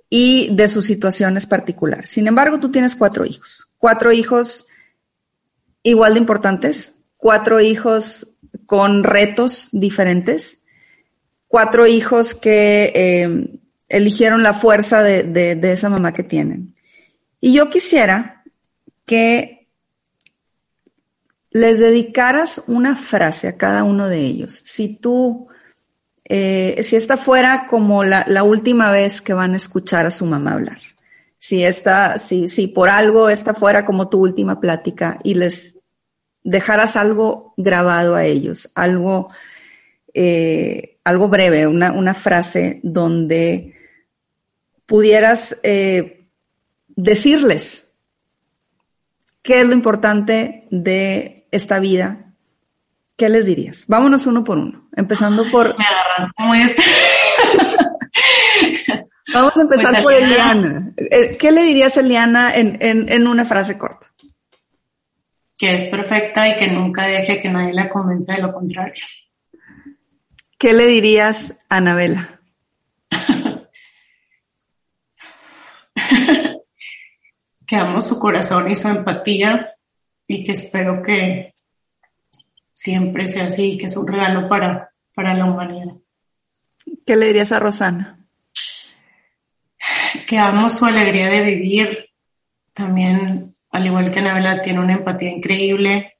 y de sus situaciones particulares. Sin embargo, tú tienes cuatro hijos, cuatro hijos igual de importantes, cuatro hijos con retos diferentes cuatro hijos que eh, eligieron la fuerza de esa mamá que tienen. Y yo quisiera que les dedicaras una frase a cada uno de ellos. Si tú, eh, si esta fuera como la, última vez que van a escuchar a su mamá hablar, si esta, si, si por algo esta fuera como tu última plática y les dejaras algo grabado a ellos, algo eh, algo breve, una, una, frase donde pudieras eh, decirles qué es lo importante de esta vida, ¿qué les dirías? Vámonos uno por uno, empezando por... Me agarraste muy este... Vamos a empezar pues, por Eliana. Eh, ¿Qué le dirías a Eliana en, en, en una frase corta? Que es perfecta y que nunca deje que nadie la convenza de lo contrario. ¿Qué le dirías a Anabela? que amo su corazón y su empatía y que espero que siempre sea así y que es un regalo para, para la humanidad. ¿Qué le dirías a Rosana? Que amo su alegría de vivir. También, al igual que Anabela, tiene una empatía increíble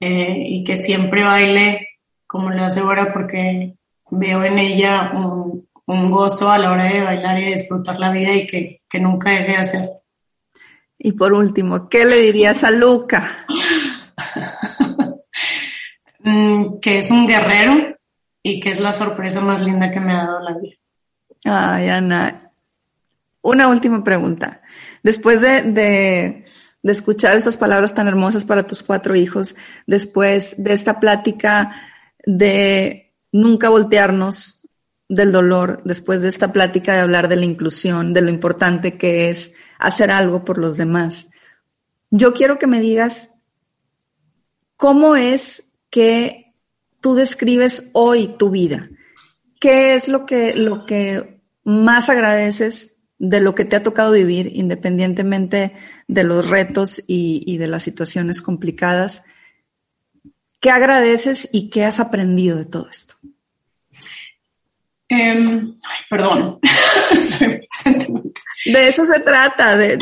eh, y que siempre baile como lo hace ahora porque veo en ella un, un, gozo a la hora de bailar y de disfrutar la vida y que, que nunca deje de hacer. Y por último, ¿qué le dirías a Luca? Mm, que es un guerrero y que es la sorpresa más linda que me ha dado la vida. Ay, Ana. Una última pregunta. Después de, de, de escuchar estas palabras tan hermosas para tus cuatro hijos, después de esta plática de nunca voltearnos del dolor después de esta plática de hablar de la inclusión, de lo importante que es hacer algo por los demás. Yo quiero que me digas cómo es que tú describes hoy tu vida. ¿Qué es lo que, lo que más agradeces de lo que te ha tocado vivir, independientemente de los retos y, de las situaciones complicadas? ¿Qué agradeces y qué has aprendido de todo esto? Em, perdón. de eso se trata, de,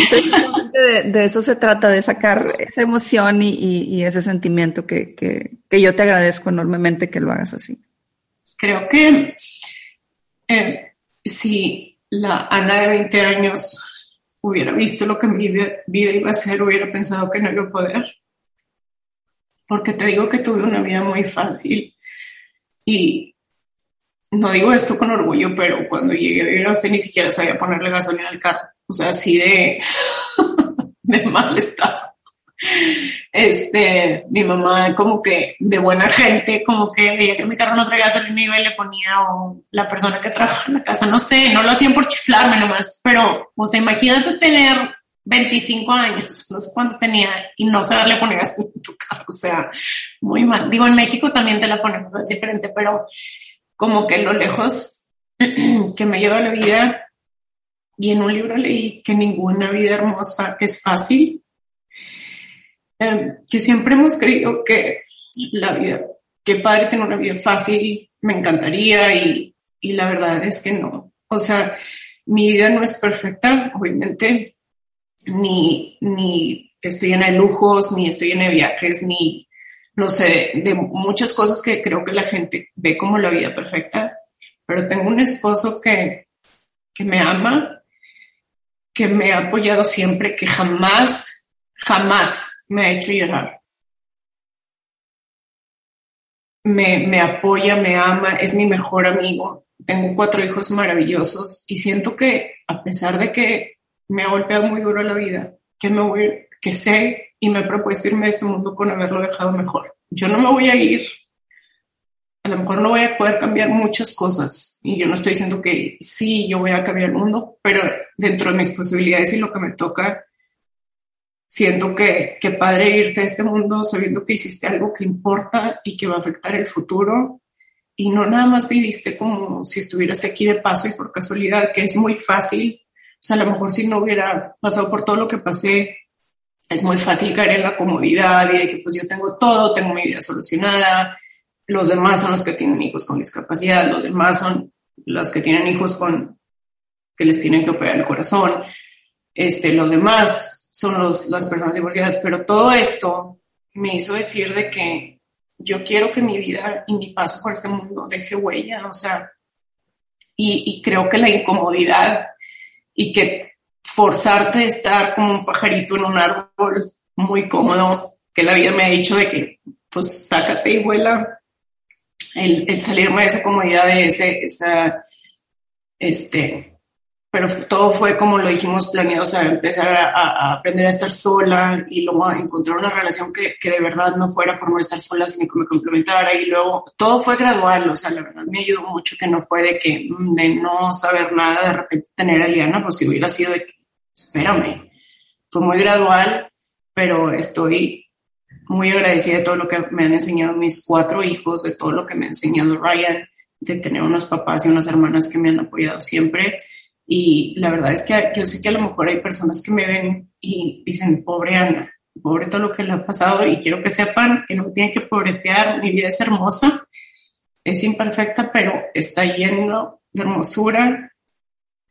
de, eso se trata, de sacar esa emoción y, ese sentimiento que, que, yo te agradezco enormemente que lo hagas así. Creo que eh, si la Ana de 20 años hubiera visto lo que mi vida iba a ser, hubiera pensado que no iba a poder porque te digo que tuve una vida muy fácil y no digo esto con orgullo, pero cuando llegué a usted ni siquiera sabía ponerle gasolina al carro, o sea, así de, de mal estado. Este, mi mamá como que de buena gente, como que veía que mi carro no traía gasolina y le ponía o la persona que trabaja en la casa, no sé, no lo hacían por chiflarme nomás, pero, o sea, imagínate tener 25 años, no sé cuántos tenía, y no saberle poner gas en tu carro, o sea, muy mal. Digo, en México también te la ponemos, es diferente, pero como que lo lejos que me lleva la vida, y en un libro leí que ninguna vida hermosa es fácil, em, que siempre hemos creído que la vida, que padre tener una vida fácil, me encantaría, y, y la verdad es que no. O sea, mi vida no es perfecta, obviamente. Ni, ni estoy llena de lujos, ni estoy llena de viajes, ni, no sé, de muchas cosas que creo que la gente ve como la vida perfecta, pero tengo un esposo que, que me ama, que me ha apoyado siempre, que jamás, jamás me ha hecho llorar. Me, me apoya, me ama, es mi mejor amigo. Tengo cuatro hijos maravillosos y siento que a pesar de que me ha golpeado muy duro la vida, que me voy, que sé y me he propuesto irme de este mundo con haberlo dejado mejor. Yo no me voy a ir, a lo mejor no voy a poder cambiar muchas cosas y yo no estoy diciendo que sí, yo voy a cambiar el mundo, pero dentro de mis posibilidades y lo que me toca, siento que, que padre irte de este mundo sabiendo que hiciste algo que importa y que va a afectar el futuro. Y no nada más viviste como si estuvieras aquí de paso y por casualidad, que es muy fácil. O sea, a lo mejor si no hubiera pasado por todo lo que pasé, es muy fácil caer en la comodidad y de que pues yo tengo todo, tengo mi vida solucionada, los demás son los que tienen hijos con discapacidad, los demás son los que tienen hijos con que les tienen que operar el corazón, este, los demás son los, las personas divorciadas, pero todo esto me hizo decir de que yo quiero que mi vida y mi paso por este mundo deje huella, o sea, y, y creo que la incomodidad y que forzarte a estar como un pajarito en un árbol muy cómodo, que la vida me ha dicho de que pues sácate y vuela, el, el salirme de esa comodidad, de ese, esa, este, pero todo fue como lo dijimos planeado, o sea, empezar a, aprender a estar sola y luego a encontrar una relación que, que, de verdad no fuera por no estar sola, sino que me complementara. Y luego todo fue gradual, o sea, la verdad me ayudó mucho que no fue de que mm, de no saber nada, de repente tener a Liana, pues si hubiera sido de que, espérame, fue muy gradual, pero estoy muy agradecida de todo lo que me han enseñado mis cuatro hijos, de todo lo que me ha enseñado Ryan, de tener unos papás y unas hermanas que me han apoyado siempre y la verdad es que yo sé que a lo mejor hay personas que me ven y dicen, pobre Ana, pobre todo lo que le ha pasado y quiero que sepan que no tienen que pobretear, mi vida es hermosa, es imperfecta, pero está lleno de hermosura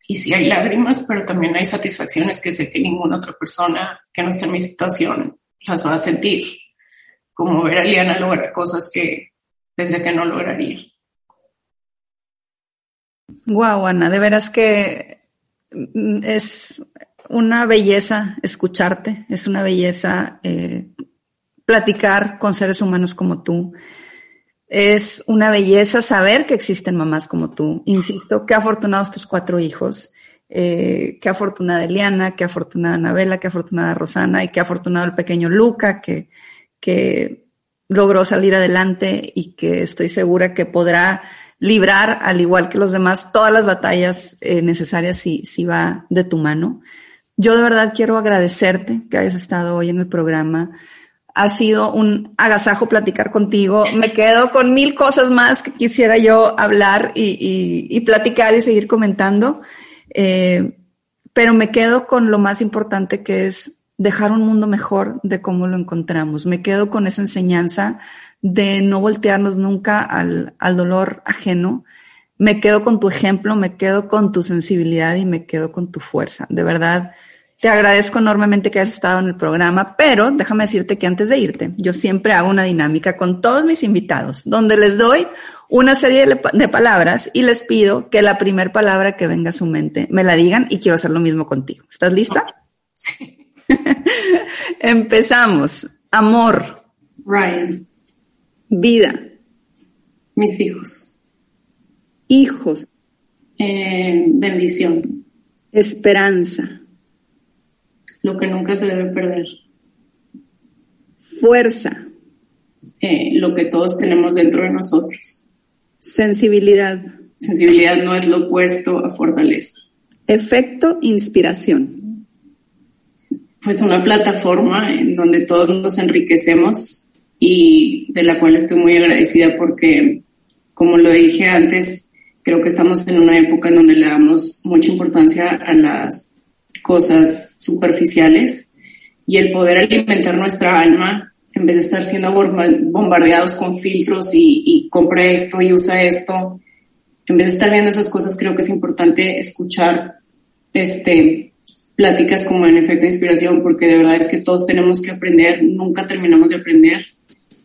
y sí hay lágrimas, pero también hay satisfacciones que sé que ninguna otra persona que no esté en mi situación las va a sentir, como ver a Liana lograr cosas que pensé que no lograría. Wow, Ana, de veras que mm, es una belleza escucharte, es una belleza eh, platicar con seres humanos como tú. Es una belleza saber que existen mamás como tú. Insisto, qué afortunados tus cuatro hijos. Eh, qué afortunada Eliana, qué afortunada Anabela, qué afortunada Rosana y qué afortunado el pequeño Luca que, que logró salir adelante y que estoy segura que podrá librar, al igual que los demás, todas las batallas eh, necesarias si, si va de tu mano. Yo de verdad quiero agradecerte que hayas estado hoy en el programa, Ha sido un agasajo platicar contigo. Me quedo con mil cosas más que quisiera yo hablar y, platicar y seguir comentando. Eh, pero me quedo con lo más importante que es dejar un mundo mejor de cómo lo encontramos. Me quedo con esa enseñanza de no voltearnos nunca al, al dolor ajeno. Me quedo con tu ejemplo, me quedo con tu sensibilidad y me quedo con tu fuerza. De verdad, te agradezco enormemente que hayas estado en el programa, pero déjame decirte que antes de irte, yo siempre hago una dinámica con todos mis invitados, donde les doy una serie de, palabras y les pido que la primera palabra que venga a su mente me la digan y quiero hacer lo mismo contigo. ¿Estás lista? Sí. Empezamos. Amor. Ryan. Vida. Mis hijos. Hijos. Eh, bendición. Esperanza. Lo que nunca se debe perder. Fuerza. Eh, lo que todos tenemos dentro de nosotros. Sensibilidad. Sensibilidad no es lo opuesto a fortaleza. Efecto inspiración. Pues una plataforma en donde todos nos enriquecemos y de la cual estoy muy agradecida porque, como lo dije antes, creo que estamos en una época en donde le damos mucha importancia a las cosas superficiales y el poder alimentar nuestra alma en vez de estar siendo bombardeados con filtros y, y compra esto y usa esto, en vez de estar viendo esas cosas, creo que es importante escuchar este, pláticas como en efecto de inspiración, porque de verdad es que todos tenemos que aprender, nunca terminamos de aprender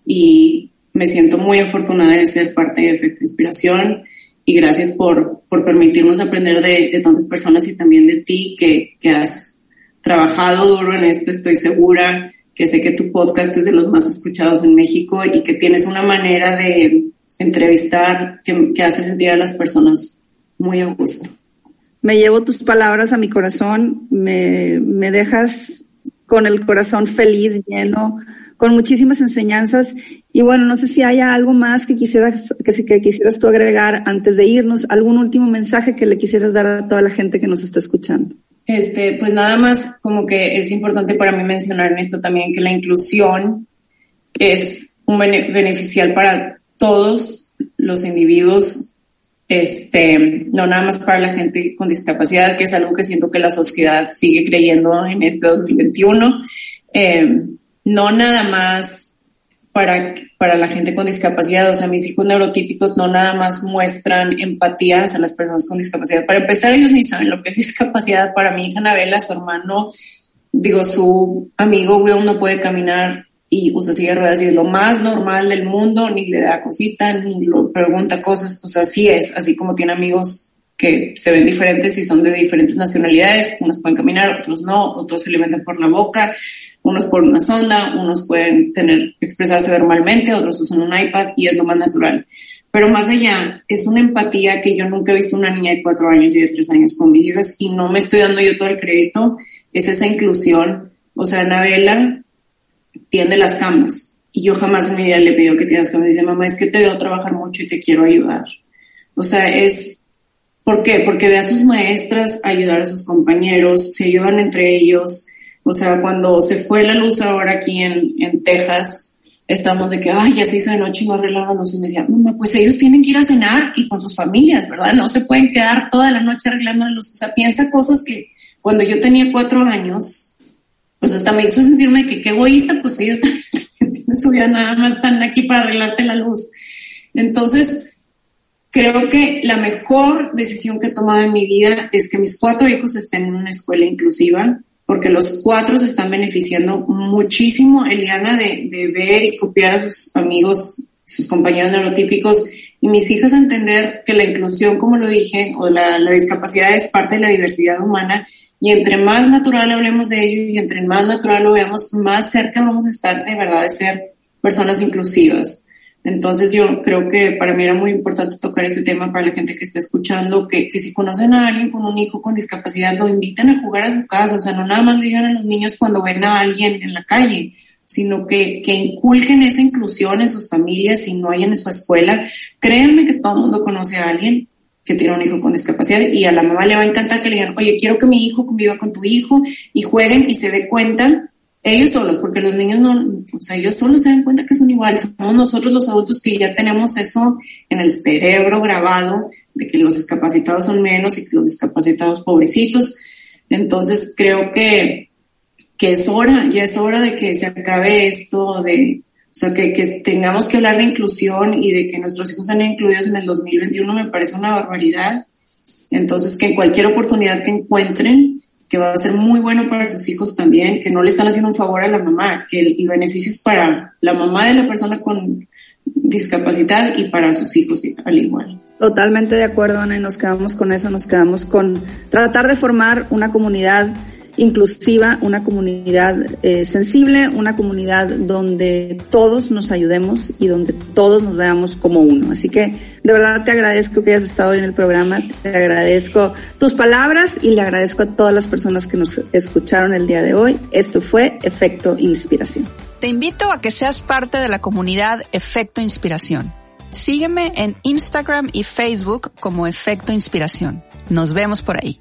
y me siento muy afortunada de ser parte de Efecto Inspiración y gracias por, por permitirnos aprender de, de, tantas personas y también de ti que, que has trabajado duro en esto, estoy segura, que sé que tu podcast es de los más escuchados en México y que tienes una manera de entrevistar que, que hace sentir a las personas muy a gusto. Me llevo tus palabras a mi corazón, me, me dejas con el corazón feliz, lleno, con muchísimas enseñanzas. Y bueno, no sé si haya algo más que quisieras, que, que quisieras tú agregar antes de irnos, algún último mensaje que le quisieras dar a toda la gente que nos está escuchando. Este, pues nada más como que es importante para mí mencionar en esto también que la inclusión es un beneficial para todos los individuos, este, no nada más para la gente con discapacidad, que es algo que siento que la sociedad sigue creyendo en este 2021. Eh, no nada más para, para la gente con discapacidad, o sea, mis hijos neurotípicos no nada más muestran empatías a las personas con discapacidad. Para empezar, ellos ni saben lo que es discapacidad. Para mi hija Anabela, su hermano, digo, su amigo Will no puede caminar y usa silla de ruedas y es lo más normal del mundo, ni le da cosita, ni lo pregunta cosas, pues así es, así como tiene amigos que se ven diferentes y son de diferentes nacionalidades, unos pueden caminar, otros no, otros se alimentan por la boca, unos por una sonda, unos pueden tener, expresarse normalmente, otros usan un iPad y es lo más natural. Pero más allá, es una empatía que yo nunca he visto una niña de cuatro años y de tres años con mis hijas y no me estoy dando yo todo el crédito, es esa inclusión. O sea, Anabela tiende las camas y yo jamás en mi vida le pido que las camas. Dice, mamá, es que te veo trabajar mucho y te quiero ayudar. O sea, es, ¿por qué? Porque ve a sus maestras ayudar a sus compañeros, se ayudan entre ellos, o sea, cuando se fue la luz ahora aquí en, en Texas, estamos de que, ay, ya se hizo de noche y no arreglaban luz. Y me decía, mamá, pues ellos tienen que ir a cenar y con sus familias, ¿verdad? No se pueden quedar toda la noche arreglando la luz. O sea, piensa cosas que cuando yo tenía cuatro años, pues hasta me hizo sentirme que qué egoísta, pues ellos también su vida nada más están aquí para arreglarte la luz. Entonces, creo que la mejor decisión que he tomado en mi vida es que mis cuatro hijos estén en una escuela inclusiva, porque los cuatro se están beneficiando muchísimo, Eliana, de, de ver y copiar a sus amigos, sus compañeros neurotípicos, y mis hijas entender que la inclusión, como lo dije, o la, la discapacidad es parte de la diversidad humana, y entre más natural hablemos de ello y entre más natural lo veamos, más cerca vamos a estar de verdad de ser personas inclusivas. Entonces yo creo que para mí era muy importante tocar ese tema para la gente que está escuchando, que, que si conocen a alguien con un hijo con discapacidad, lo inviten a jugar a su casa, o sea, no nada más digan a los niños cuando ven a alguien en la calle, sino que, que inculquen esa inclusión en sus familias, si no hay en su escuela. Créanme que todo el mundo conoce a alguien que tiene un hijo con discapacidad y a la mamá le va a encantar que le digan, oye, quiero que mi hijo conviva con tu hijo y jueguen y se dé cuenta ellos solos, porque los niños no, o sea, ellos solos se dan cuenta que son iguales. Somos nosotros los adultos que ya tenemos eso en el cerebro grabado, de que los discapacitados son menos y que los discapacitados pobrecitos. Entonces creo que, que es hora, ya es hora de que se acabe esto de, o sea, que, que tengamos que hablar de inclusión y de que nuestros hijos sean incluidos en el 2021 me parece una barbaridad. Entonces, que en cualquier oportunidad que encuentren, que va a ser muy bueno para sus hijos también, que no le están haciendo un favor a la mamá, que el, beneficio es para la mamá de la persona con discapacidad y para sus hijos al igual. Totalmente de acuerdo, Ana, y nos quedamos con eso, nos quedamos con tratar de formar una comunidad inclusiva, una comunidad eh, sensible, una comunidad donde todos nos ayudemos y donde todos nos veamos como uno. Así que de verdad te agradezco que hayas estado hoy en el programa, te agradezco tus palabras y le agradezco a todas las personas que nos escucharon el día de hoy. Esto fue Efecto Inspiración. Te invito a que seas parte de la comunidad Efecto Inspiración. Sígueme en Instagram y Facebook como Efecto Inspiración. Nos vemos por ahí.